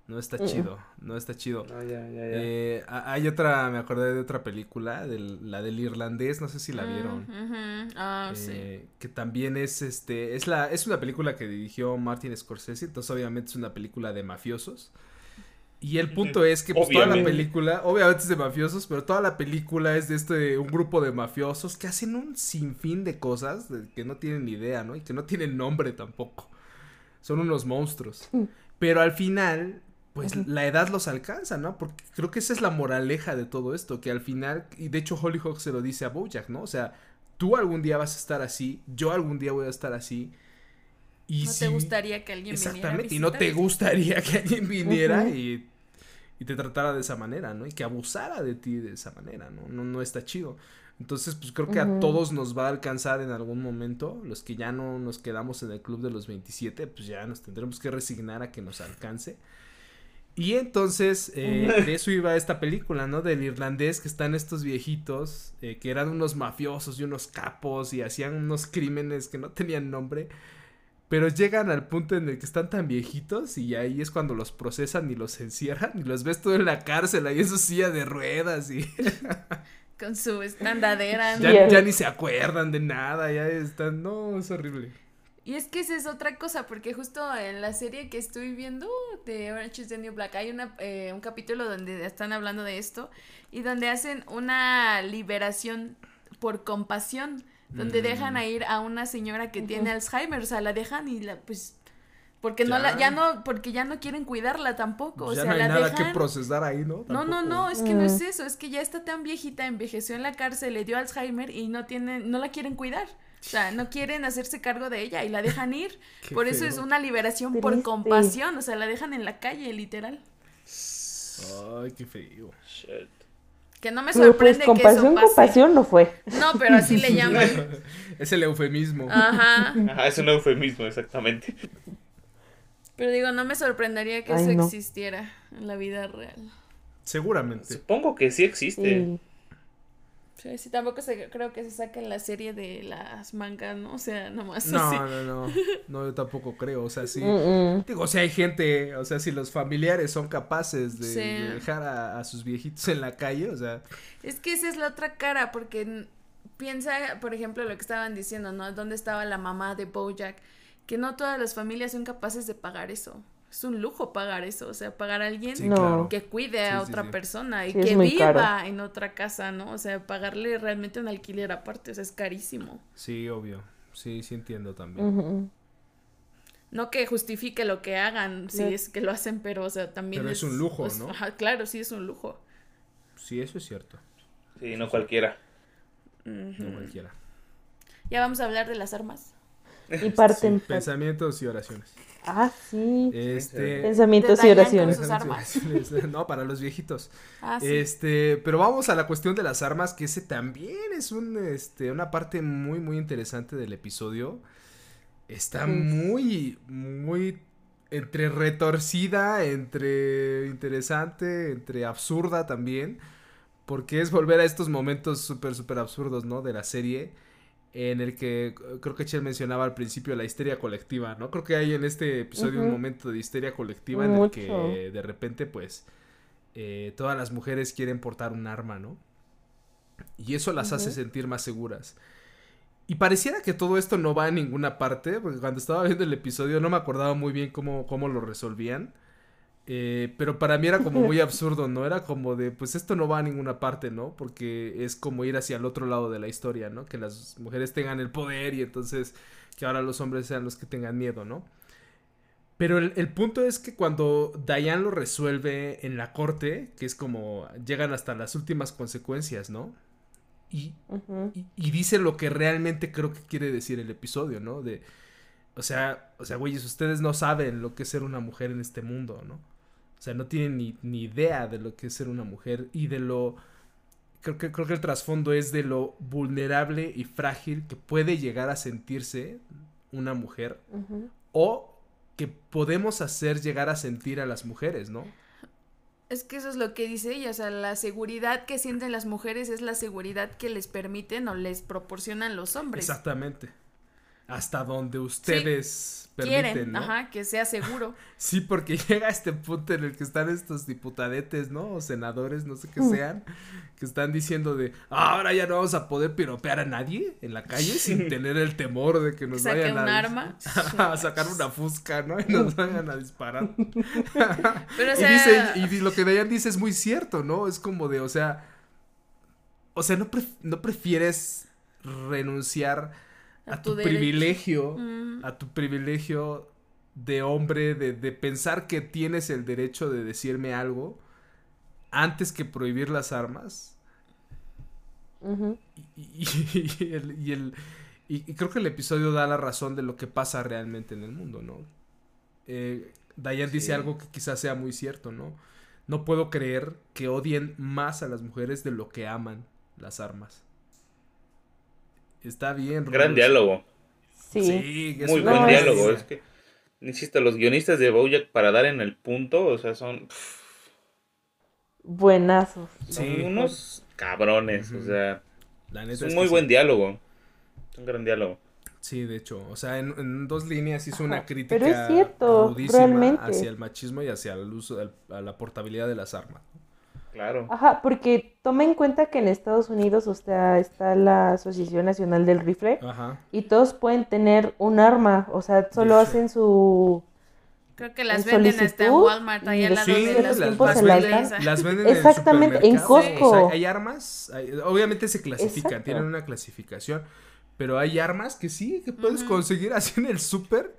A: No está
E: Mm.
A: chido. No está chido.
D: No, ya, ya, ya.
A: Eh, a- hay otra, me acordé de otra película, del- la del irlandés, no sé si la vieron.
F: Mm, ujú. Ah, sí.
A: Eh, que también es este es la es una película que dirigió Martin Scorsese entonces obviamente es una película de mafiosos y el punto es que pues, toda la película obviamente es de mafiosos pero toda la película es de este un grupo de mafiosos que hacen un sinfín de cosas de- que no tienen ni idea no y que no tienen nombre tampoco son unos monstruos
E: Mm.
A: pero al final pues la edad los alcanza, ¿no? Porque creo que esa es la moraleja de todo esto, que al final, y de hecho Hollyhock se lo dice a Bojack, ¿no? O sea, tú algún día vas a estar así, yo algún día voy a estar así. Y
F: ¿No
A: si-
F: te gustaría que alguien viniera a
A: Exactamente, y no te gustaría que alguien viniera y, y te tratara de esa manera, ¿no? Y que abusara de ti de esa manera, ¿no? No, no está chido. Entonces, pues creo que a todos nos va a alcanzar en algún momento. Los que ya no nos quedamos en el club de los 27, pues ya nos tendremos que resignar a que nos alcance. Y entonces, eh, de eso iba esta película, ¿no? Del irlandés que están estos viejitos, eh, que eran unos mafiosos y unos capos y hacían unos crímenes que no tenían nombre. Pero llegan al punto en el que están tan viejitos y ahí es cuando los procesan y los encierran y los ves todo en la cárcel ahí en su silla de ruedas y
F: Con su estandadera. ¿no?
A: ya, ya ni se acuerdan de nada, ya están, no, es horrible.
F: Y es que esa es otra cosa, porque justo en la serie que estoy viendo de Orange is the New Black hay una, eh, un capítulo donde están hablando de esto y donde hacen una liberación por compasión, donde
A: Mm.
F: dejan a ir a una señora que tiene Alzheimer, o sea, la dejan y la pues porque no
A: Ya.
F: la ya no porque ya no quieren cuidarla tampoco,
A: ya
F: o sea,
A: no hay
F: la
A: nada
F: dejan
A: que procesar ahí, ¿no?
F: no, no, no, es que no es
E: Mm.
F: eso, es que ya está tan viejita, envejeció en la cárcel, le dio Alzheimer y no tienen, no la quieren cuidar. O sea, no quieren hacerse cargo de ella y la dejan ir. Por eso es una liberación por compasión, o sea, la dejan en la calle, literal.
A: Ay, qué feo.
D: Shit.
F: Que no me
E: Pero pues
F: sorprende que eso
E: compasión,
F: pase.
E: compasión no fue.
F: No, pero así le llaman.
A: es el eufemismo.
F: Ajá.
D: Ajá, es un eufemismo, exactamente.
F: Pero digo, no me sorprendería que
E: Ay,
F: eso
E: no.
F: existiera en la vida real.
A: Seguramente.
D: Supongo que sí existe.
E: Sí.
F: Sí, sí, tampoco se, creo que se saque en la serie de las mangas, ¿no? O sea, nomás
A: No,
F: así.
A: no, no. No, yo tampoco creo. O sea, sí.
E: Mm, mm.
A: Digo, si hay gente, o sea, si los familiares son capaces de,
F: Sí.
A: de dejar a, a sus viejitos en la calle, o sea,
F: Es que esa es la otra cara, porque piensa, por ejemplo, lo que estaban diciendo, ¿no? ¿Dónde estaba la mamá de Bojack? Que no todas las familias son capaces de pagar eso. Es un lujo pagar eso, o sea, pagar a alguien
A: sí,
E: No.
A: claro.
F: que cuide a
A: Sí,
F: otra
A: sí.
F: persona y que viva
E: caro.
F: en otra casa, ¿no? O sea, pagarle realmente un alquiler aparte, o sea, es carísimo.
A: Sí, obvio. Sí, sí entiendo también.
F: No que justifique lo que hagan, si es que lo hacen, pero, o sea, también
A: Pero es un lujo,
F: es-
A: ¿no?
F: Ajá, claro, sí es un lujo.
A: Sí, eso es cierto.
D: Sí, no cualquiera.
A: No cualquiera.
F: Ya vamos a hablar de las armas.
E: Y parten.
A: Sí, pensamientos y oraciones.
E: Ah, sí.
A: Este.
E: Pensamientos y oraciones.
F: sus armas.
A: No, para los viejitos.
F: Ah, sí.
A: Este, pero vamos a la cuestión de las armas, que ese también es un, este, una parte muy, muy interesante del episodio. Está
E: Sí.
A: muy, muy entre retorcida, entre interesante, entre absurda también. Porque es volver a estos momentos súper, súper absurdos, ¿no? De la serie. En el que eh, creo que Chel mencionaba al principio la histeria colectiva, ¿no? Creo que hay en este episodio un momento de histeria colectiva en el que de repente, pues, eh, todas las mujeres quieren portar un arma, ¿no? Y eso las hace sentir más seguras. Y pareciera que todo esto no va a ninguna parte, porque cuando estaba viendo el episodio no me acordaba muy bien cómo, cómo lo resolvían. Eh, pero para mí era como muy absurdo, ¿no? Era como de, pues esto no va a ninguna parte, ¿no? Porque es como ir hacia el otro lado de la historia, ¿no? Que las mujeres tengan el poder y entonces que ahora los hombres sean los que tengan miedo, ¿no? Pero el, el punto es que cuando Diane lo resuelve en la corte, que es como llegan hasta las últimas consecuencias, ¿no? Y, y dice lo que realmente creo que quiere decir el episodio, ¿no? De, o sea, o sea, güeyes, ustedes no saben lo que es ser una mujer en este mundo, ¿no? O sea, no tienen ni, ni idea de lo que es ser una mujer y de lo... Creo que, creo que el trasfondo es de lo vulnerable y frágil que puede llegar a sentirse una mujer o que podemos hacer llegar a sentir a las mujeres, ¿no?
F: Es que eso es lo que dice ella, o sea, la seguridad que sienten las mujeres es la seguridad que les permiten o les proporcionan los hombres.
A: Exactamente. Hasta donde ustedes
F: Quieren,
A: permiten, ¿no?
F: ajá, que sea seguro.
A: Sí, porque llega este punto en el que están estos diputadetes, ¿no? O senadores, no sé qué
E: Mm.
A: sean, que están diciendo de, "Ah, ahora ya no vamos a poder piropear a nadie en la calle sin tener el temor de que nos
F: Saque
A: vayan
F: un
A: a,
F: arma.
A: a sacar una fusca, ¿no? Y nos vayan a disparar.
F: Pero, o
A: y, dice, lo que Dayan dice es muy cierto, ¿no? Es como de, o sea, o sea, no, pref- no prefieres renunciar a,
F: A
A: tu, privilegio,
F: Mm.
A: a tu privilegio de hombre, de, de pensar que tienes el derecho de decirme algo antes que prohibir las armas. Y, y- y el, y el- y- y creo que el episodio da la razón de lo que pasa realmente en el mundo, ¿no? Eh, Diane
D: Sí.
A: dice algo que quizás sea muy cierto, ¿no? No puedo creer que odien más a las mujeres de lo que aman las armas. Está bien.
D: Gran diálogo.
E: Sí.
A: Sí, es
D: Muy
E: No,
D: buen
E: es-
D: diálogo. Es que, insisto, los guionistas de Bojack para dar en el punto, o sea, son,
E: Buenazos.
D: son
A: Sí.
D: unos cabrones. O sea,
A: La
D: es un muy buen
A: sí.
D: diálogo. Es un gran diálogo.
A: Sí, de hecho, o sea, en, en dos líneas hizo una crítica
E: pero es cierto,
A: rudísima
E: realmente.
A: hacia el machismo y hacia el uso, a la portabilidad de las armas.
D: Claro.
E: Ajá, porque toma en cuenta que en Estados Unidos, o sea, está la Asociación Nacional del Rifle
A: Ajá.
E: y todos pueden tener un arma, o sea, solo hacen su...
F: Creo que las
E: en
F: venden hasta en Walmart, ahí al lado
A: Sí,
F: de las
E: los
A: las,
E: tiempos
A: las venden, las venden en
E: Exactamente, en
A: supermercados.
E: Costco.
A: O sea, hay armas, hay- obviamente se clasifican,
E: Exacto.
A: tienen una clasificación, pero hay armas que sí, que puedes conseguir así en el súper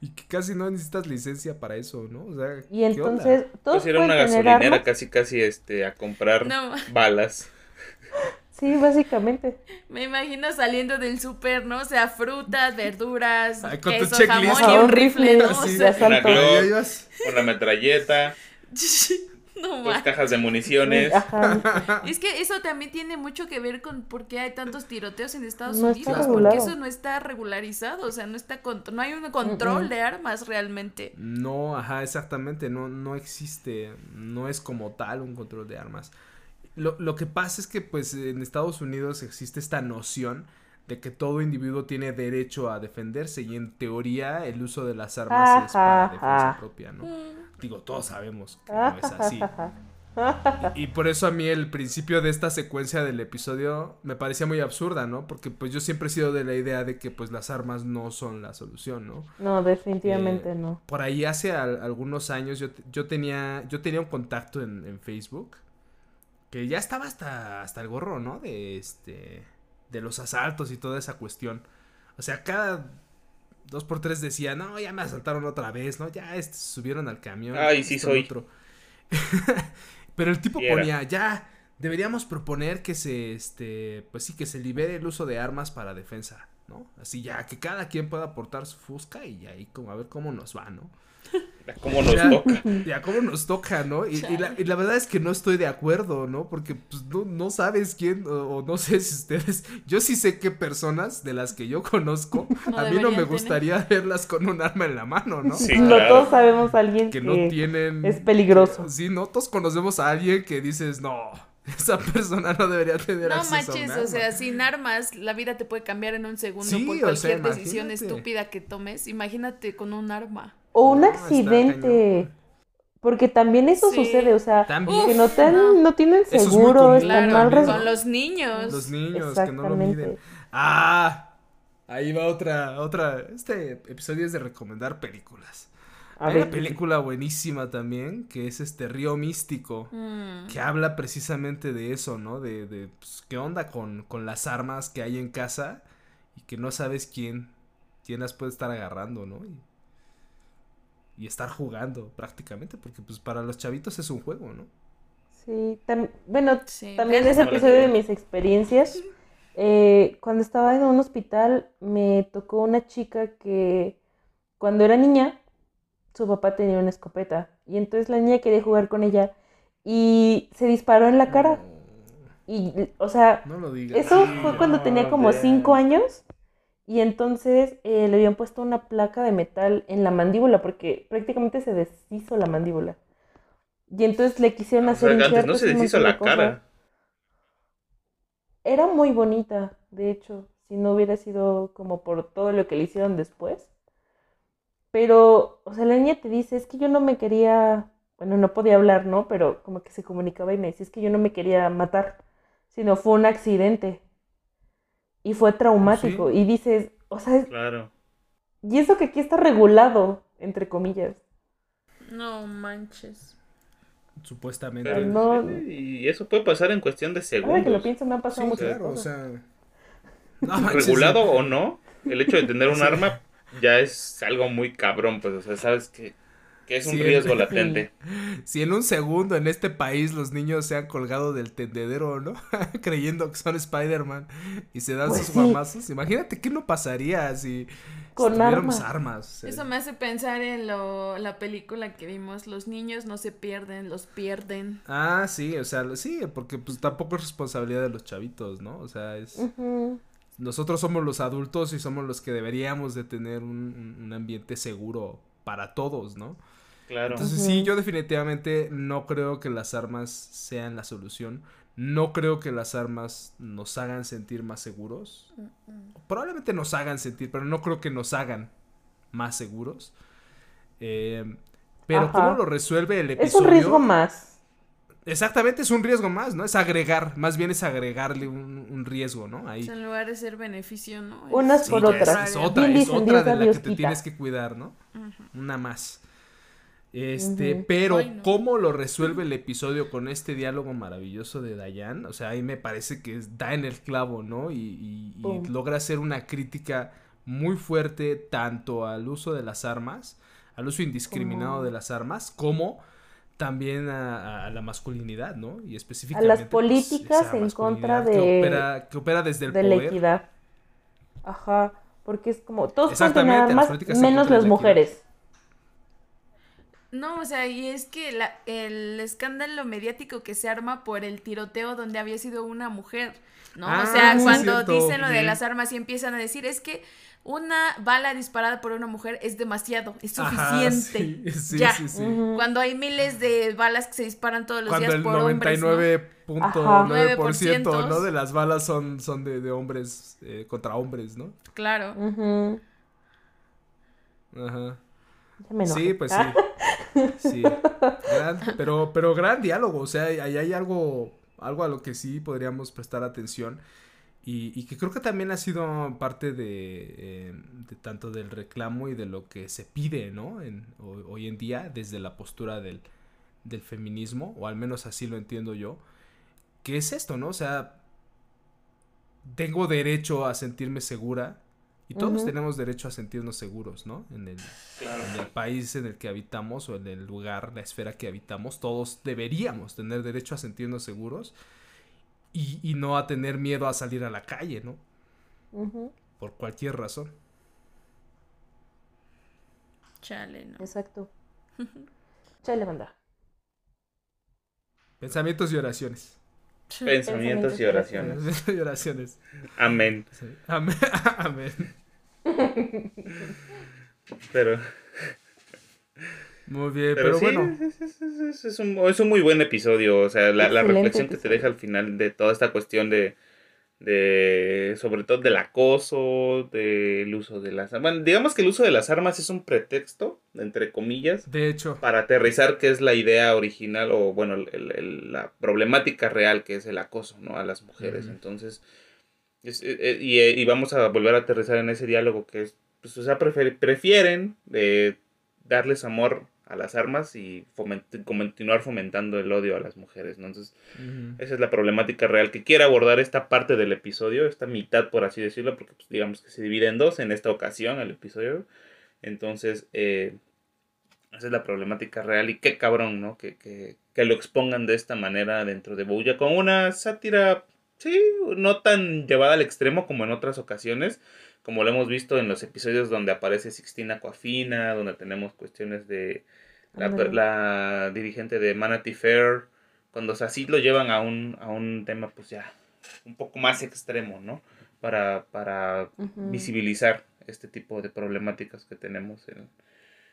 A: y que casi no necesitas licencia para eso, ¿no? O sea,
E: Y
A: ¿qué onda?
E: entonces todos
D: Pues una gasolinera
E: armas.
D: casi casi este a comprar
F: No.
D: balas.
E: Sí, básicamente.
F: Me imagino saliendo del súper, ¿no? O sea, frutas, verduras,
A: Ay, con tu
F: jamón y un rifle, ¿no? O
A: Sí,
E: de
F: sea.
D: Una Glock. Una metralleta,
F: no ma.
D: cajas de municiones.
E: Ajá.
F: Es que eso también tiene mucho que ver con por qué hay tantos tiroteos en Estados
E: No
F: Unidos, porque eso no está regularizado, o sea, no está con- no hay un control de armas realmente.
A: No, ajá, exactamente, no, no existe, no es como tal un control de armas. Lo, lo que pasa es que pues en Estados Unidos existe esta noción de que todo individuo tiene derecho a defenderse y en teoría el uso de las armas es para defensa
E: ajá.
A: propia, ¿no?
F: Mm.
A: Digo, todos sabemos que no es así. Y, y por eso a mí el principio de esta secuencia del episodio me parecía muy absurda, ¿no? Porque pues yo siempre he sido de la idea de que pues las armas no son la solución, ¿no?
E: No, definitivamente
A: Eh,
E: no.
A: Por ahí hace al- algunos años yo, yo tenía yo tenía un contacto en, en Facebook que ya estaba hasta hasta el gorro, ¿no? De este de los asaltos y toda esa cuestión. O sea, cada dos por tres decía, no, ya me asaltaron otra vez, ¿no? Ya este, subieron al camión.
D: Ay, sí
A: esto,
D: soy.
A: otro". Pero el tipo
D: Sí
A: ponía, ya, deberíamos proponer que se, este, pues sí, que se libere el uso de armas para defensa, ¿no? Así ya, que cada quien pueda aportar su fusca y ahí como a ver cómo nos va, ¿no?
D: ¿Cómo nos
A: Ya.
D: toca?
A: Ya, cómo nos toca, ¿no? Y, y la, y la verdad es que no estoy de acuerdo, ¿no? Porque pues no, no sabes quién, o, o no sé si ustedes, yo sí sé qué personas de las que yo conozco,
F: No
A: a mí no me
F: tener.
A: gustaría verlas con un arma en la mano, ¿no?
D: Sí,
E: no todos sabemos a alguien
A: que
E: que,
A: no tienen...
E: es peligroso.
A: Sí, no, todos conocemos a alguien que dices, no, esa persona no debería tener
F: No
A: acceso a un
F: manches,
A: arma".
F: o sea, sin armas la vida te puede cambiar en un segundo
A: Sí,
F: por
A: o sea,
F: cualquier decisión estúpida que tomes. Imagínate con un arma.
E: O un accidente. Porque también eso
F: Sí.
E: sucede, o sea,
A: También.
E: que no, te
F: no.
E: no tienen
A: es
E: seguro,
A: común
E: están
A: también,
E: mal
F: Con los niños.
A: Los niños que no lo miden.
E: Exactamente.
A: Ah, ahí va otra, otra. Este episodio es de recomendar películas.
E: A
A: Hay
E: ver,
A: una película buenísima también que es este Río Místico.
F: Mm.
A: Que habla precisamente de eso, ¿no? De, de pues, qué onda con, con las armas que hay en casa y que no sabes quién, quién las puede estar agarrando, ¿no? Y- y estar jugando prácticamente, porque pues para los chavitos es un juego, ¿no?
E: Sí, tam- bueno,
F: Sí,
E: también
D: esa
E: episodio de mis experiencias. eh, cuando estaba en un hospital me tocó una chica que cuando era niña su papá tenía una escopeta y entonces la niña quería jugar con ella y se disparó en la cara y o sea
A: No lo digas.
E: eso fue cuando tenía como
D: damn.
E: cinco años y entonces eh, le habían puesto una placa de metal en la mandíbula porque prácticamente se deshizo la mandíbula. Y entonces le quisieron
D: O
E: hacer
D: sea, antes no se deshizo la cara.
E: Era muy bonita, de hecho, si no hubiera sido como por todo lo que le hicieron después. Pero, o sea, la niña te dice, es que yo no me quería, bueno, no podía hablar, ¿no? Pero como que se comunicaba y me decía, es que yo no me quería matar, sino fue un accidente. Y fue traumático. Y dices, o sea,
D: Claro.
E: y eso que aquí está regulado, entre comillas.
F: No manches.
A: Supuestamente.
D: Pero,
E: no-
D: sí, y eso puede pasar en cuestión de
E: Ahora que lo
D: segundos.
E: pienso, me han pasado
A: Sí,
E: muchas
A: claro, o sea. No manches,
D: Regulado
A: sí.
D: o no, el hecho de tener un arma ya es algo muy cabrón, pues, o sea, sabes que, que es un
A: Sí,
D: riesgo latente.
A: Si en un segundo en este país los niños se han colgado del tendedero, ¿no? Creyendo que son Spider-Man y se dan
E: Pues
A: sus
E: sí.
A: guamazos. Imagínate qué no pasaría si, si
E: Con
A: tuviéramos
E: armas.
A: armas. o sea.
F: Eso me hace pensar en lo, la película que vimos. Los niños no se pierden, los pierden.
A: Ah, sí, o sea, sí, porque pues tampoco es responsabilidad de los chavitos, ¿no? O sea, es... Nosotros somos los adultos y somos los que deberíamos de tener un, un- un ambiente seguro para todos, ¿no?
D: Claro.
A: Entonces sí, yo definitivamente no creo que las armas sean la solución. No creo que las armas nos hagan sentir más seguros. Probablemente nos hagan sentir, pero no creo que nos hagan más seguros. Eh, pero
E: Ajá.
A: cómo lo resuelve el
E: Es
A: episodio.
E: un riesgo más.
A: Exactamente, es un riesgo más, ¿no? Es agregar, más bien es agregarle un, un riesgo, ¿no? Ahí.
F: O sea, en lugar de ser beneficio, ¿no?
E: Unas
A: Sí,
E: por otras.
A: Es, es otra, es otra de la que te tienes que cuidar, ¿no? Una más. Este, pero
F: Ay, no.
A: cómo lo resuelve el episodio con este diálogo maravilloso de Dayan, o sea, ahí me parece que da en el clavo, ¿no? Y, y- y logra hacer una crítica muy fuerte tanto al uso de las armas, al uso indiscriminado de las armas, como también a, a la masculinidad, ¿no? Y
E: A
A: específicamente
E: las políticas
A: esa
E: en contra
A: que
E: de,
A: opera, que opera desde el
E: de la
A: poder.
E: equidad. Ajá, porque es como, todos pueden tener
A: las
E: armas,
A: políticas en
E: menos las
A: la equidad.
E: mujeres.
F: No, o sea, y es que la- el escándalo mediático que se arma por el tiroteo donde había sido una mujer, ¿no?
A: Ah,
F: o sea,
A: es
F: cuando
A: cierto.
F: dicen lo de las armas y empiezan a decir, es que una bala disparada por una mujer es demasiado, es
A: Ajá,
F: suficiente.
A: sí, sí,
F: ya.
A: sí.
F: Cuando hay miles de balas que se disparan todos los
A: Cuando
F: días
A: el
F: por hombres, ¿no?
A: 99.9% ¿no?
F: 9%.
A: de las balas son, son de, de hombres eh, contra hombres, ¿no?
F: Claro.
E: Ujú.
A: Ajá.
E: Ya me enojé.
A: Sí, pues sí.
E: Ah,
A: Sí. Gran- pero, pero gran diálogo, o sea, ahí hay algo, algo a lo que sí podríamos prestar atención. Y, y que creo que también ha sido parte de, eh, de tanto del reclamo y de lo que se pide, ¿no? En, hoy, hoy en día, desde la postura del, del feminismo, o al menos así lo entiendo yo, que es esto, ¿no? O sea, tengo derecho a sentirme segura y todos tenemos derecho a sentirnos seguros, ¿no? En el,
D: Claro.
A: en el país en el que habitamos o en el lugar, la esfera que habitamos, todos deberíamos tener derecho a sentirnos seguros y, y no a tener miedo a salir a la calle, ¿no? Por cualquier razón.
F: Chale, ¿no?
E: Exacto. Chale, banda.
A: Pensamientos y oraciones.
D: Pensamientos y oraciones.
A: Pensamientos y oraciones.
D: Amén.
A: Sí. Amén. Amén.
D: Pero,
A: Muy bien,
D: pero,
A: pero,
D: sí,
A: bueno.
D: es, es- es- es- es un, es un muy buen episodio. O sea, la, la reflexión que te deja al final de toda esta cuestión de, de sobre todo del acoso, del uso de las armas. Bueno, digamos que el uso de las armas es un pretexto, entre comillas,
A: De hecho,
D: para aterrizar qué es la idea original o, bueno, el- el- la problemática real que es el acoso, ¿no? A las mujeres. Entonces, es- eh, eh, y, eh, y vamos a volver a aterrizar en ese diálogo que es, pues, o sea, prefieren eh, darles amor a las armas y foment- continuar fomentando el odio a las mujeres, ¿no? Entonces, esa es la problemática real que quiere abordar esta parte del episodio, esta mitad, por así decirlo, porque pues, digamos que se divide en dos en esta ocasión el episodio. Entonces, eh, Esa es la problemática real y qué cabrón, ¿no? Que, que, que lo expongan de esta manera dentro de Bouya con una sátira, sí, no tan llevada al extremo como en otras ocasiones, como lo hemos visto en los episodios donde aparece Sixtina Aquafina, donde tenemos cuestiones de la, la dirigente de Manatee Fair, cuando o sea, sí lo llevan a un, a un tema pues ya un poco más extremo, ¿no? Para, para visibilizar este tipo de problemáticas que tenemos en,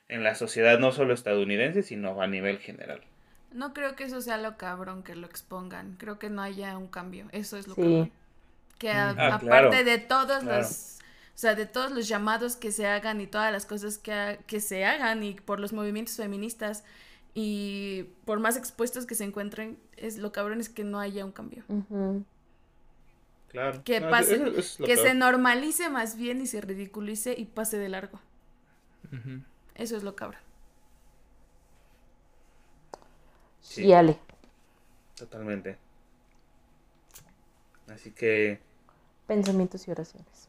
D: en la sociedad, no solo estadounidense, sino a nivel general.
F: No creo que eso sea lo cabrón que lo expongan. Creo que no haya un cambio. Eso es lo
E: Sí.
F: cabrón. Que a-
D: Ah,
F: aparte
D: claro.
F: de todos
D: Claro.
F: los, o sea, de todos los llamados que se hagan y todas las cosas que, ha- que se hagan y por los movimientos feministas y por más expuestos que se encuentren, es lo cabrón es que no haya un cambio.
D: Claro.
F: Que pase,
D: es
F: que
D: peor.
F: se normalice más bien y se ridiculice y pase de largo. Eso es lo cabrón.
D: Sí.
E: Y Ale.
D: Totalmente. Así que,
E: Pensamientos y oraciones.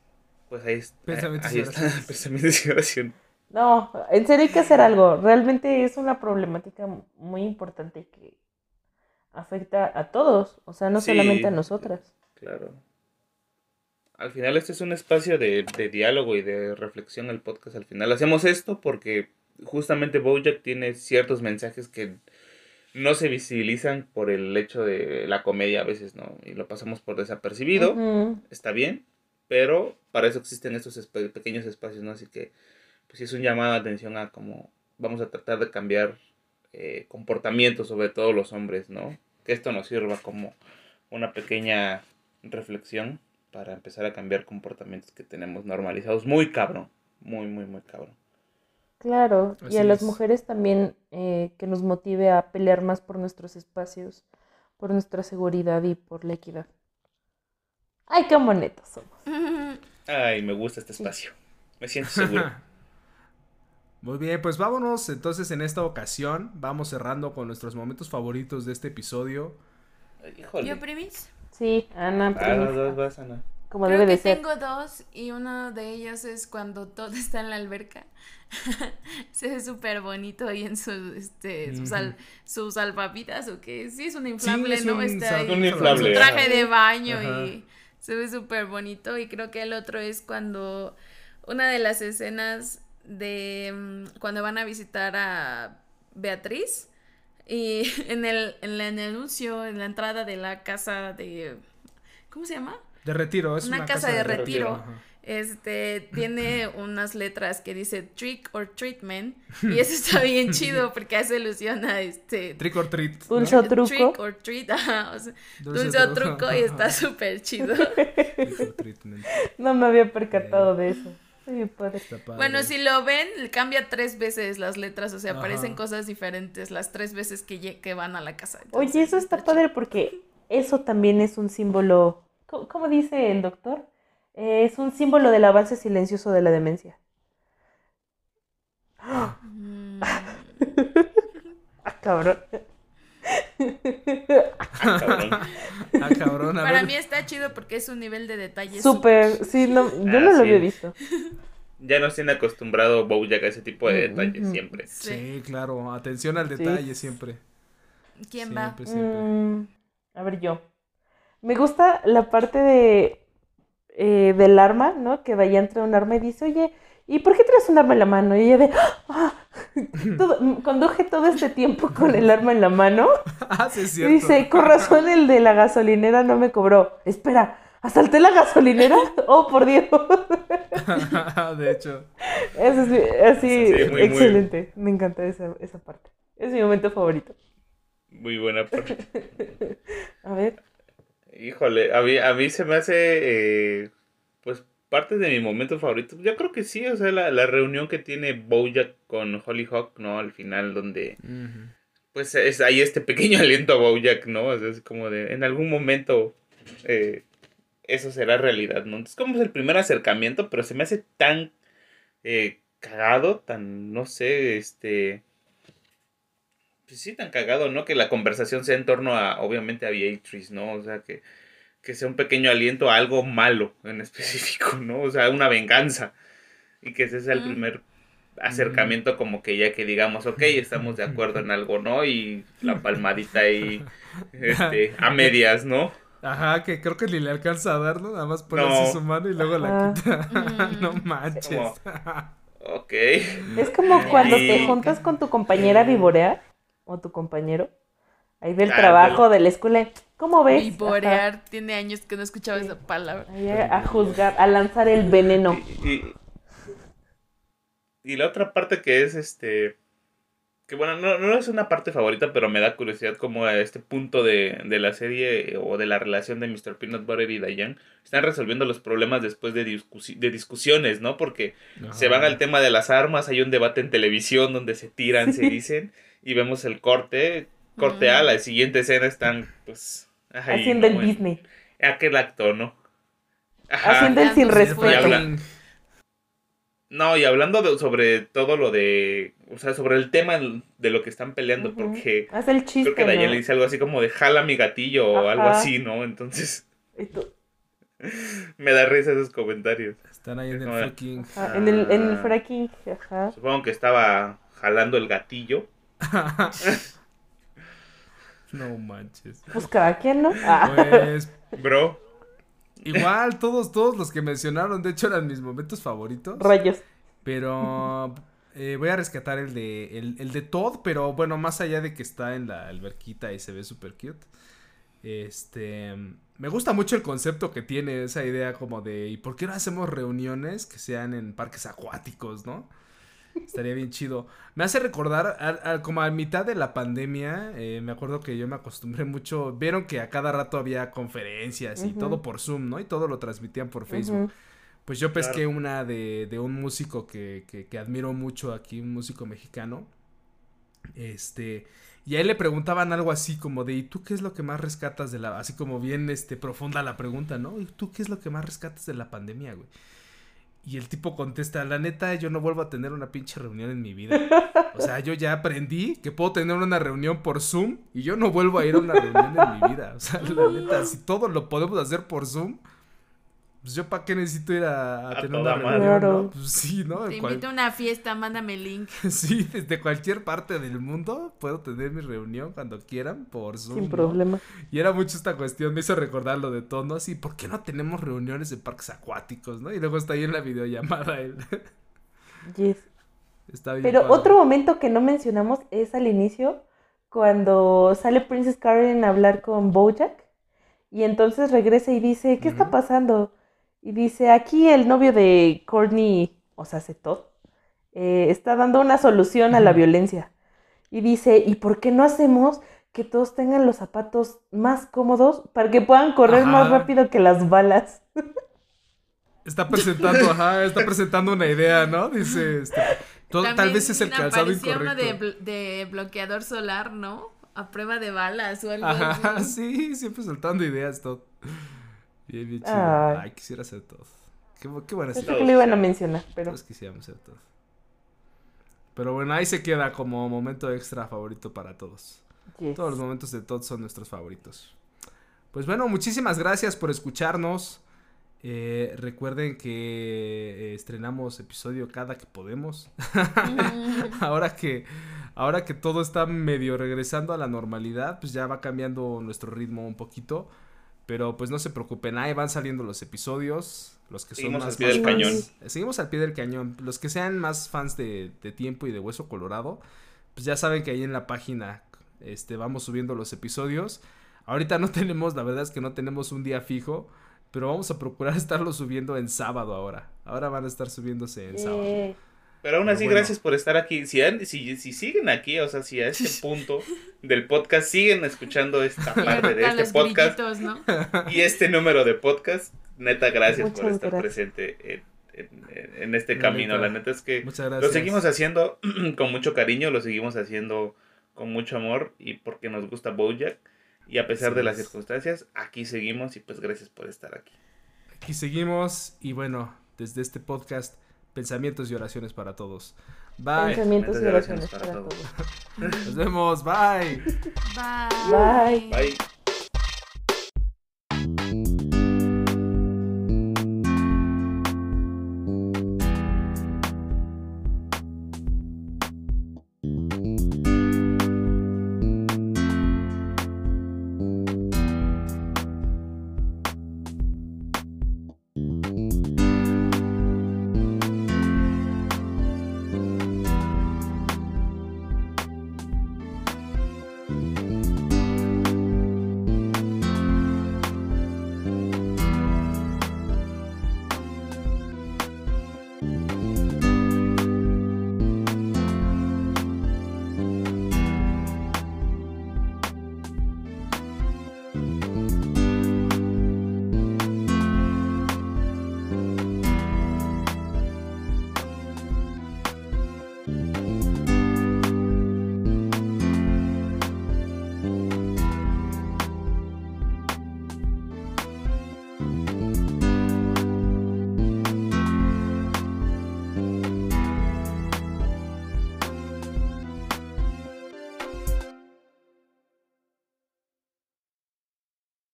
D: Pues ahí,
A: Pensamientos
D: ahí está. Pensamientos y oración.
E: No, en serio hay que hacer algo. Realmente es una problemática muy importante que afecta a todos, o sea, no
D: Sí.
E: solamente a nosotras.
D: Claro. Al final este es un espacio de, de diálogo y de reflexión el podcast. Al final hacemos esto porque justamente Bojack tiene ciertos mensajes que no se visibilizan por el hecho de la comedia a veces, ¿no? Y lo pasamos por desapercibido. Está bien, pero para eso existen estos pequeños espacios, ¿no? Así que, pues sí es un llamado de atención a cómo vamos a tratar de cambiar eh, comportamientos, sobre todo los hombres, ¿no? Que esto nos sirva como una pequeña reflexión para empezar a cambiar comportamientos que tenemos normalizados. Muy cabrón, muy, muy, muy cabrón.
E: Claro, y a las
A: es.
E: mujeres también eh, que nos motive a pelear más por nuestros espacios, por nuestra seguridad y por la equidad. Ay, qué bonitos somos.
D: Ay, me gusta este espacio. Me siento seguro.
A: Muy bien, pues vámonos entonces en esta ocasión. Vamos cerrando con nuestros momentos favoritos de este episodio.
D: Híjole.
F: ¿Yo primis?
E: Sí, Ana,
D: Ah,
E: primis,
D: dos, dos, vas, Ana.
E: como
F: Creo
E: debe de
F: que
E: ser.
F: tengo dos y uno de ellos es cuando todo está en la alberca. Se ve súper bonito ahí en su, este, sus, al- sus salvavidas o que sí es un inflable,
A: es
F: ¿no?
A: un
F: Está
A: sal-
F: ahí
D: un
F: con
D: inflable,
F: su traje
D: ajá.
F: de baño
A: Ajá.
F: y se ve súper bonito y creo que el otro es cuando una de las escenas de mm, cuando van a visitar a Beatriz y en el, en el anuncio, en la entrada de la casa de... ¿Cómo se llama?
A: De retiro, es
F: Una
A: una,
F: casa de retiro. Este tiene unas letras que dice trick or treatment y eso está bien chido porque hace alusión a este
A: Trick or treat. ¿no?
E: Dulce o truco.
F: trick or treat, ajá, o sea,
A: Dulce
F: dulce, o
A: truco.
F: truco y está súper chido.
A: Trick or treatment.
E: No me había percatado de eso. Está bien padre.
A: Está padre.
F: Bueno, si lo ven, cambia tres veces las letras, o sea,
A: Ajá.
F: aparecen cosas diferentes las tres veces que, que van a la casa.
E: Oye,
F: Entonces,
E: eso está padre porque eso también es un símbolo. ¿Cómo, cómo dice el doctor? Eh, es un símbolo del avance silencioso de la demencia.
F: Mm,
E: Ah, cabrón.
D: Ah, cabrón.
A: Ah, cabrón, a
F: Para
A: ver.
F: mí está chido porque es un nivel de detalle
E: Súper, sí, no, yo
D: Ah,
E: no lo
D: sí.
E: había visto.
D: Ya nos tiene acostumbrado Bojack a ese tipo de
E: Mm,
D: detalles siempre.
F: Sí.
A: Sí, claro. Atención al
E: Sí.
A: detalle siempre.
F: ¿Quién va?
A: Siempre, siempre.
E: Mm, a ver, yo. Me gusta la parte de eh, del arma, ¿no? Que vaya entre un arma y dice, oye, ¿y por qué traes un arma en la mano? Y ella de, ¡ah! Todo- mm, conduje todo este tiempo con el arma en la mano.
A: Ah, sí, es
E: Y
A: cierto.
E: dice, con razón el de la gasolinera no me cobró. Espera, ¿asalté la gasolinera? Oh, por Dios.
A: de hecho.
E: Eso es así,
D: Sí, muy, muy.
E: excelente. Me encanta esa, esa parte. Es mi momento favorito.
D: Muy buena parte.
E: A ver.
D: Híjole, a mí, a mí se me hace, eh, pues, parte de mi momento favorito. Yo creo que sí, o sea, la, la reunión que tiene Bojack con Hollyhock, ¿no? Al final, donde, pues, es, hay este pequeño aliento a Bojack, ¿no? O sea, es como de, en algún momento, eh, eso será realidad, ¿no? Entonces, como es el primer acercamiento, pero se me hace tan eh, cagado, tan, no sé, este... Pues sí, tan cagado, ¿no? Que la conversación sea en torno a, obviamente, a Beatrice, ¿no? O sea, que, que sea un pequeño aliento a algo malo en específico, ¿no? O sea, una venganza. Y que ese sea el primer acercamiento como que ya que digamos, ok, estamos de acuerdo en algo, ¿no? Y la palmadita ahí, este, a medias, ¿no?
A: Ajá, que creo que ni le alcanza a dar, ¿no? Nada más pone
D: No.
A: así su mano y luego la quita. no
F: Mm.
A: manches.
D: Como- Ok.
E: Es como cuando te juntas con tu compañera a vivorear o tu compañero. Ahí del
D: Ah,
E: trabajo, de la escuela. ¿Cómo ves?
F: Vivorear. Tiene años que no escuchaba esa palabra.
E: Ahí a, juzgar, a lanzar el veneno.
D: Y, y- y la otra parte que es este. Que bueno, no, no es una parte favorita, pero me da curiosidad como a este punto de, de la serie o de la relación de Mr. Peanut Butter y Diane están resolviendo los problemas después de, discusi- de discusiones, ¿no? Porque se van al tema de las armas, hay un debate en televisión donde se tiran, se dicen, y vemos el corte, corte A, la siguiente escena están pues... ahí,
E: Haciendo el Disney.
D: Aquel acto, ¿no? Ajá.
E: Haciendo el sin respeto.
D: habla- No, y hablando de- sobre todo lo de, o sea, sobre el tema de lo que están peleando, porque
E: Haz el chiste.
D: creo que le dice algo así como de jala mi gatillo o algo así, ¿no? Entonces me da risa esos comentarios.
A: Están ahí en el
E: en, el, en el
D: Ah.
E: fracking. Ajá.
D: Supongo que estaba jalando el gatillo.
A: No manches.
E: Pues cada quien, ¿no? Ah.
A: Pues
D: Bro,
A: igual, todos, todos los que mencionaron, de hecho eran mis momentos favoritos.
E: Rayos.
A: Pero eh, voy a rescatar el de, el, el de Todd, pero bueno, más allá de que está en la alberquita y se ve súper cute. Este, me gusta mucho el concepto que tiene esa idea como de, ¿y por qué no hacemos reuniones que sean en parques acuáticos, no? Estaría bien chido. Me hace recordar, a- a- como a mitad de la pandemia, eh, me acuerdo que yo me acostumbré mucho, vieron que a cada rato había conferencias y todo por Zoom, ¿no? Y todo lo transmitían por Facebook. Pues yo pesqué una de, de un músico que, que, que admiro mucho aquí, un músico mexicano. Este, y a él le preguntaban algo así como de, ¿y tú qué es lo que más rescatas de la, así como bien este, profunda la pregunta, ¿no? ¿Y tú qué es lo que más rescatas de la pandemia, güey? Y el tipo contesta, la neta, yo no vuelvo a tener una pinche reunión en mi vida. O sea, yo ya aprendí que puedo tener una reunión por Zoom y yo no vuelvo a ir a una reunión en mi vida. O sea, la neta, si todo lo podemos hacer por Zoom, pues yo para qué necesito ir a, a
D: A
A: tener una reunión,
E: Claro.
A: ¿no? Pues sí, ¿no?
F: Te
A: cual-
F: invito a una fiesta, mándame el link.
A: Sí, desde cualquier parte del mundo puedo tener mi reunión cuando quieran por Zoom.
E: Sin
A: ¿no?
E: problema.
A: Y era mucho esta cuestión, me hizo recordar lo de todo, ¿no? Así, ¿por qué no tenemos reuniones en parques acuáticos, no? Y luego está ahí en la videollamada él.
E: Yes.
A: está bien
E: Pero
A: padre.
E: otro momento que no mencionamos es al inicio, cuando sale Princess Karen a hablar con Bojack. Y entonces regresa y dice, ¿qué está pasando? Y dice, aquí el novio de Courtney, o sea, hace todo, eh, está dando una solución a la violencia. Y dice, ¿y por qué no hacemos que todos tengan los zapatos más cómodos para que puedan correr más rápido que las balas?
A: Está presentando, ajá, está presentando una idea, ¿no? Dice, este, todo- tal vez es el calzado incorrecto.
F: de, bl- de bloqueador solar, ¿no? A prueba de balas o algo
A: Ajá,
F: así.
A: sí, siempre soltando ideas, todo. Bien, bien chido.
E: Ay.
A: Ay, quisiera hacer todo. Qué, qué buena
E: Pensé
A: serie.
E: que lo iban a mencionar, pero
A: Todos quisiéramos hacer todo. Pero bueno, ahí se queda como momento extra favorito para todos.
E: yes.
A: Todos los momentos de Todd son nuestros favoritos. Pues bueno, muchísimas gracias por escucharnos. Eh, recuerden que eh, estrenamos episodio cada que podemos. ahora que ahora que todo está medio regresando a la normalidad, pues ya va cambiando nuestro ritmo un poquito. Pero pues no se preocupen, ahí van saliendo los episodios. Los que
D: Seguimos
A: son
D: al
A: más,
D: pie del cañón.
A: Seguimos al pie del cañón. Los que sean más fans de, de tiempo y de hueso colorado, pues ya saben que ahí en la página este, vamos subiendo los episodios. Ahorita no tenemos, la verdad es que no tenemos un día fijo, pero vamos a procurar estarlo subiendo en sábado ahora. Ahora van a estar subiéndose en sábado.
D: Pero aún
A: Pero
D: así,
A: bueno.
D: gracias por estar aquí. Si, han- si, si siguen aquí, o sea, si a este punto del podcast siguen escuchando esta parte de este podcast
F: ¿no?
D: y este número de podcast, neta, gracias por
E: Muchas
D: estar
E: gracias.
D: presente en, en- en este
A: La
D: camino.
A: neta.
D: La neta es que lo seguimos haciendo con mucho cariño, lo seguimos haciendo con mucho amor y porque nos gusta Bojack. Y a pesar
A: Así
D: de las
A: es.
D: circunstancias, aquí seguimos y pues gracias por estar aquí.
A: Aquí seguimos y bueno, desde este podcast, pensamientos y oraciones para todos. Bye.
E: Pensamientos y oraciones
D: para
E: para
D: todos.
E: todos.
A: Nos vemos. Bye.
F: Bye.
E: Bye.
D: Bye.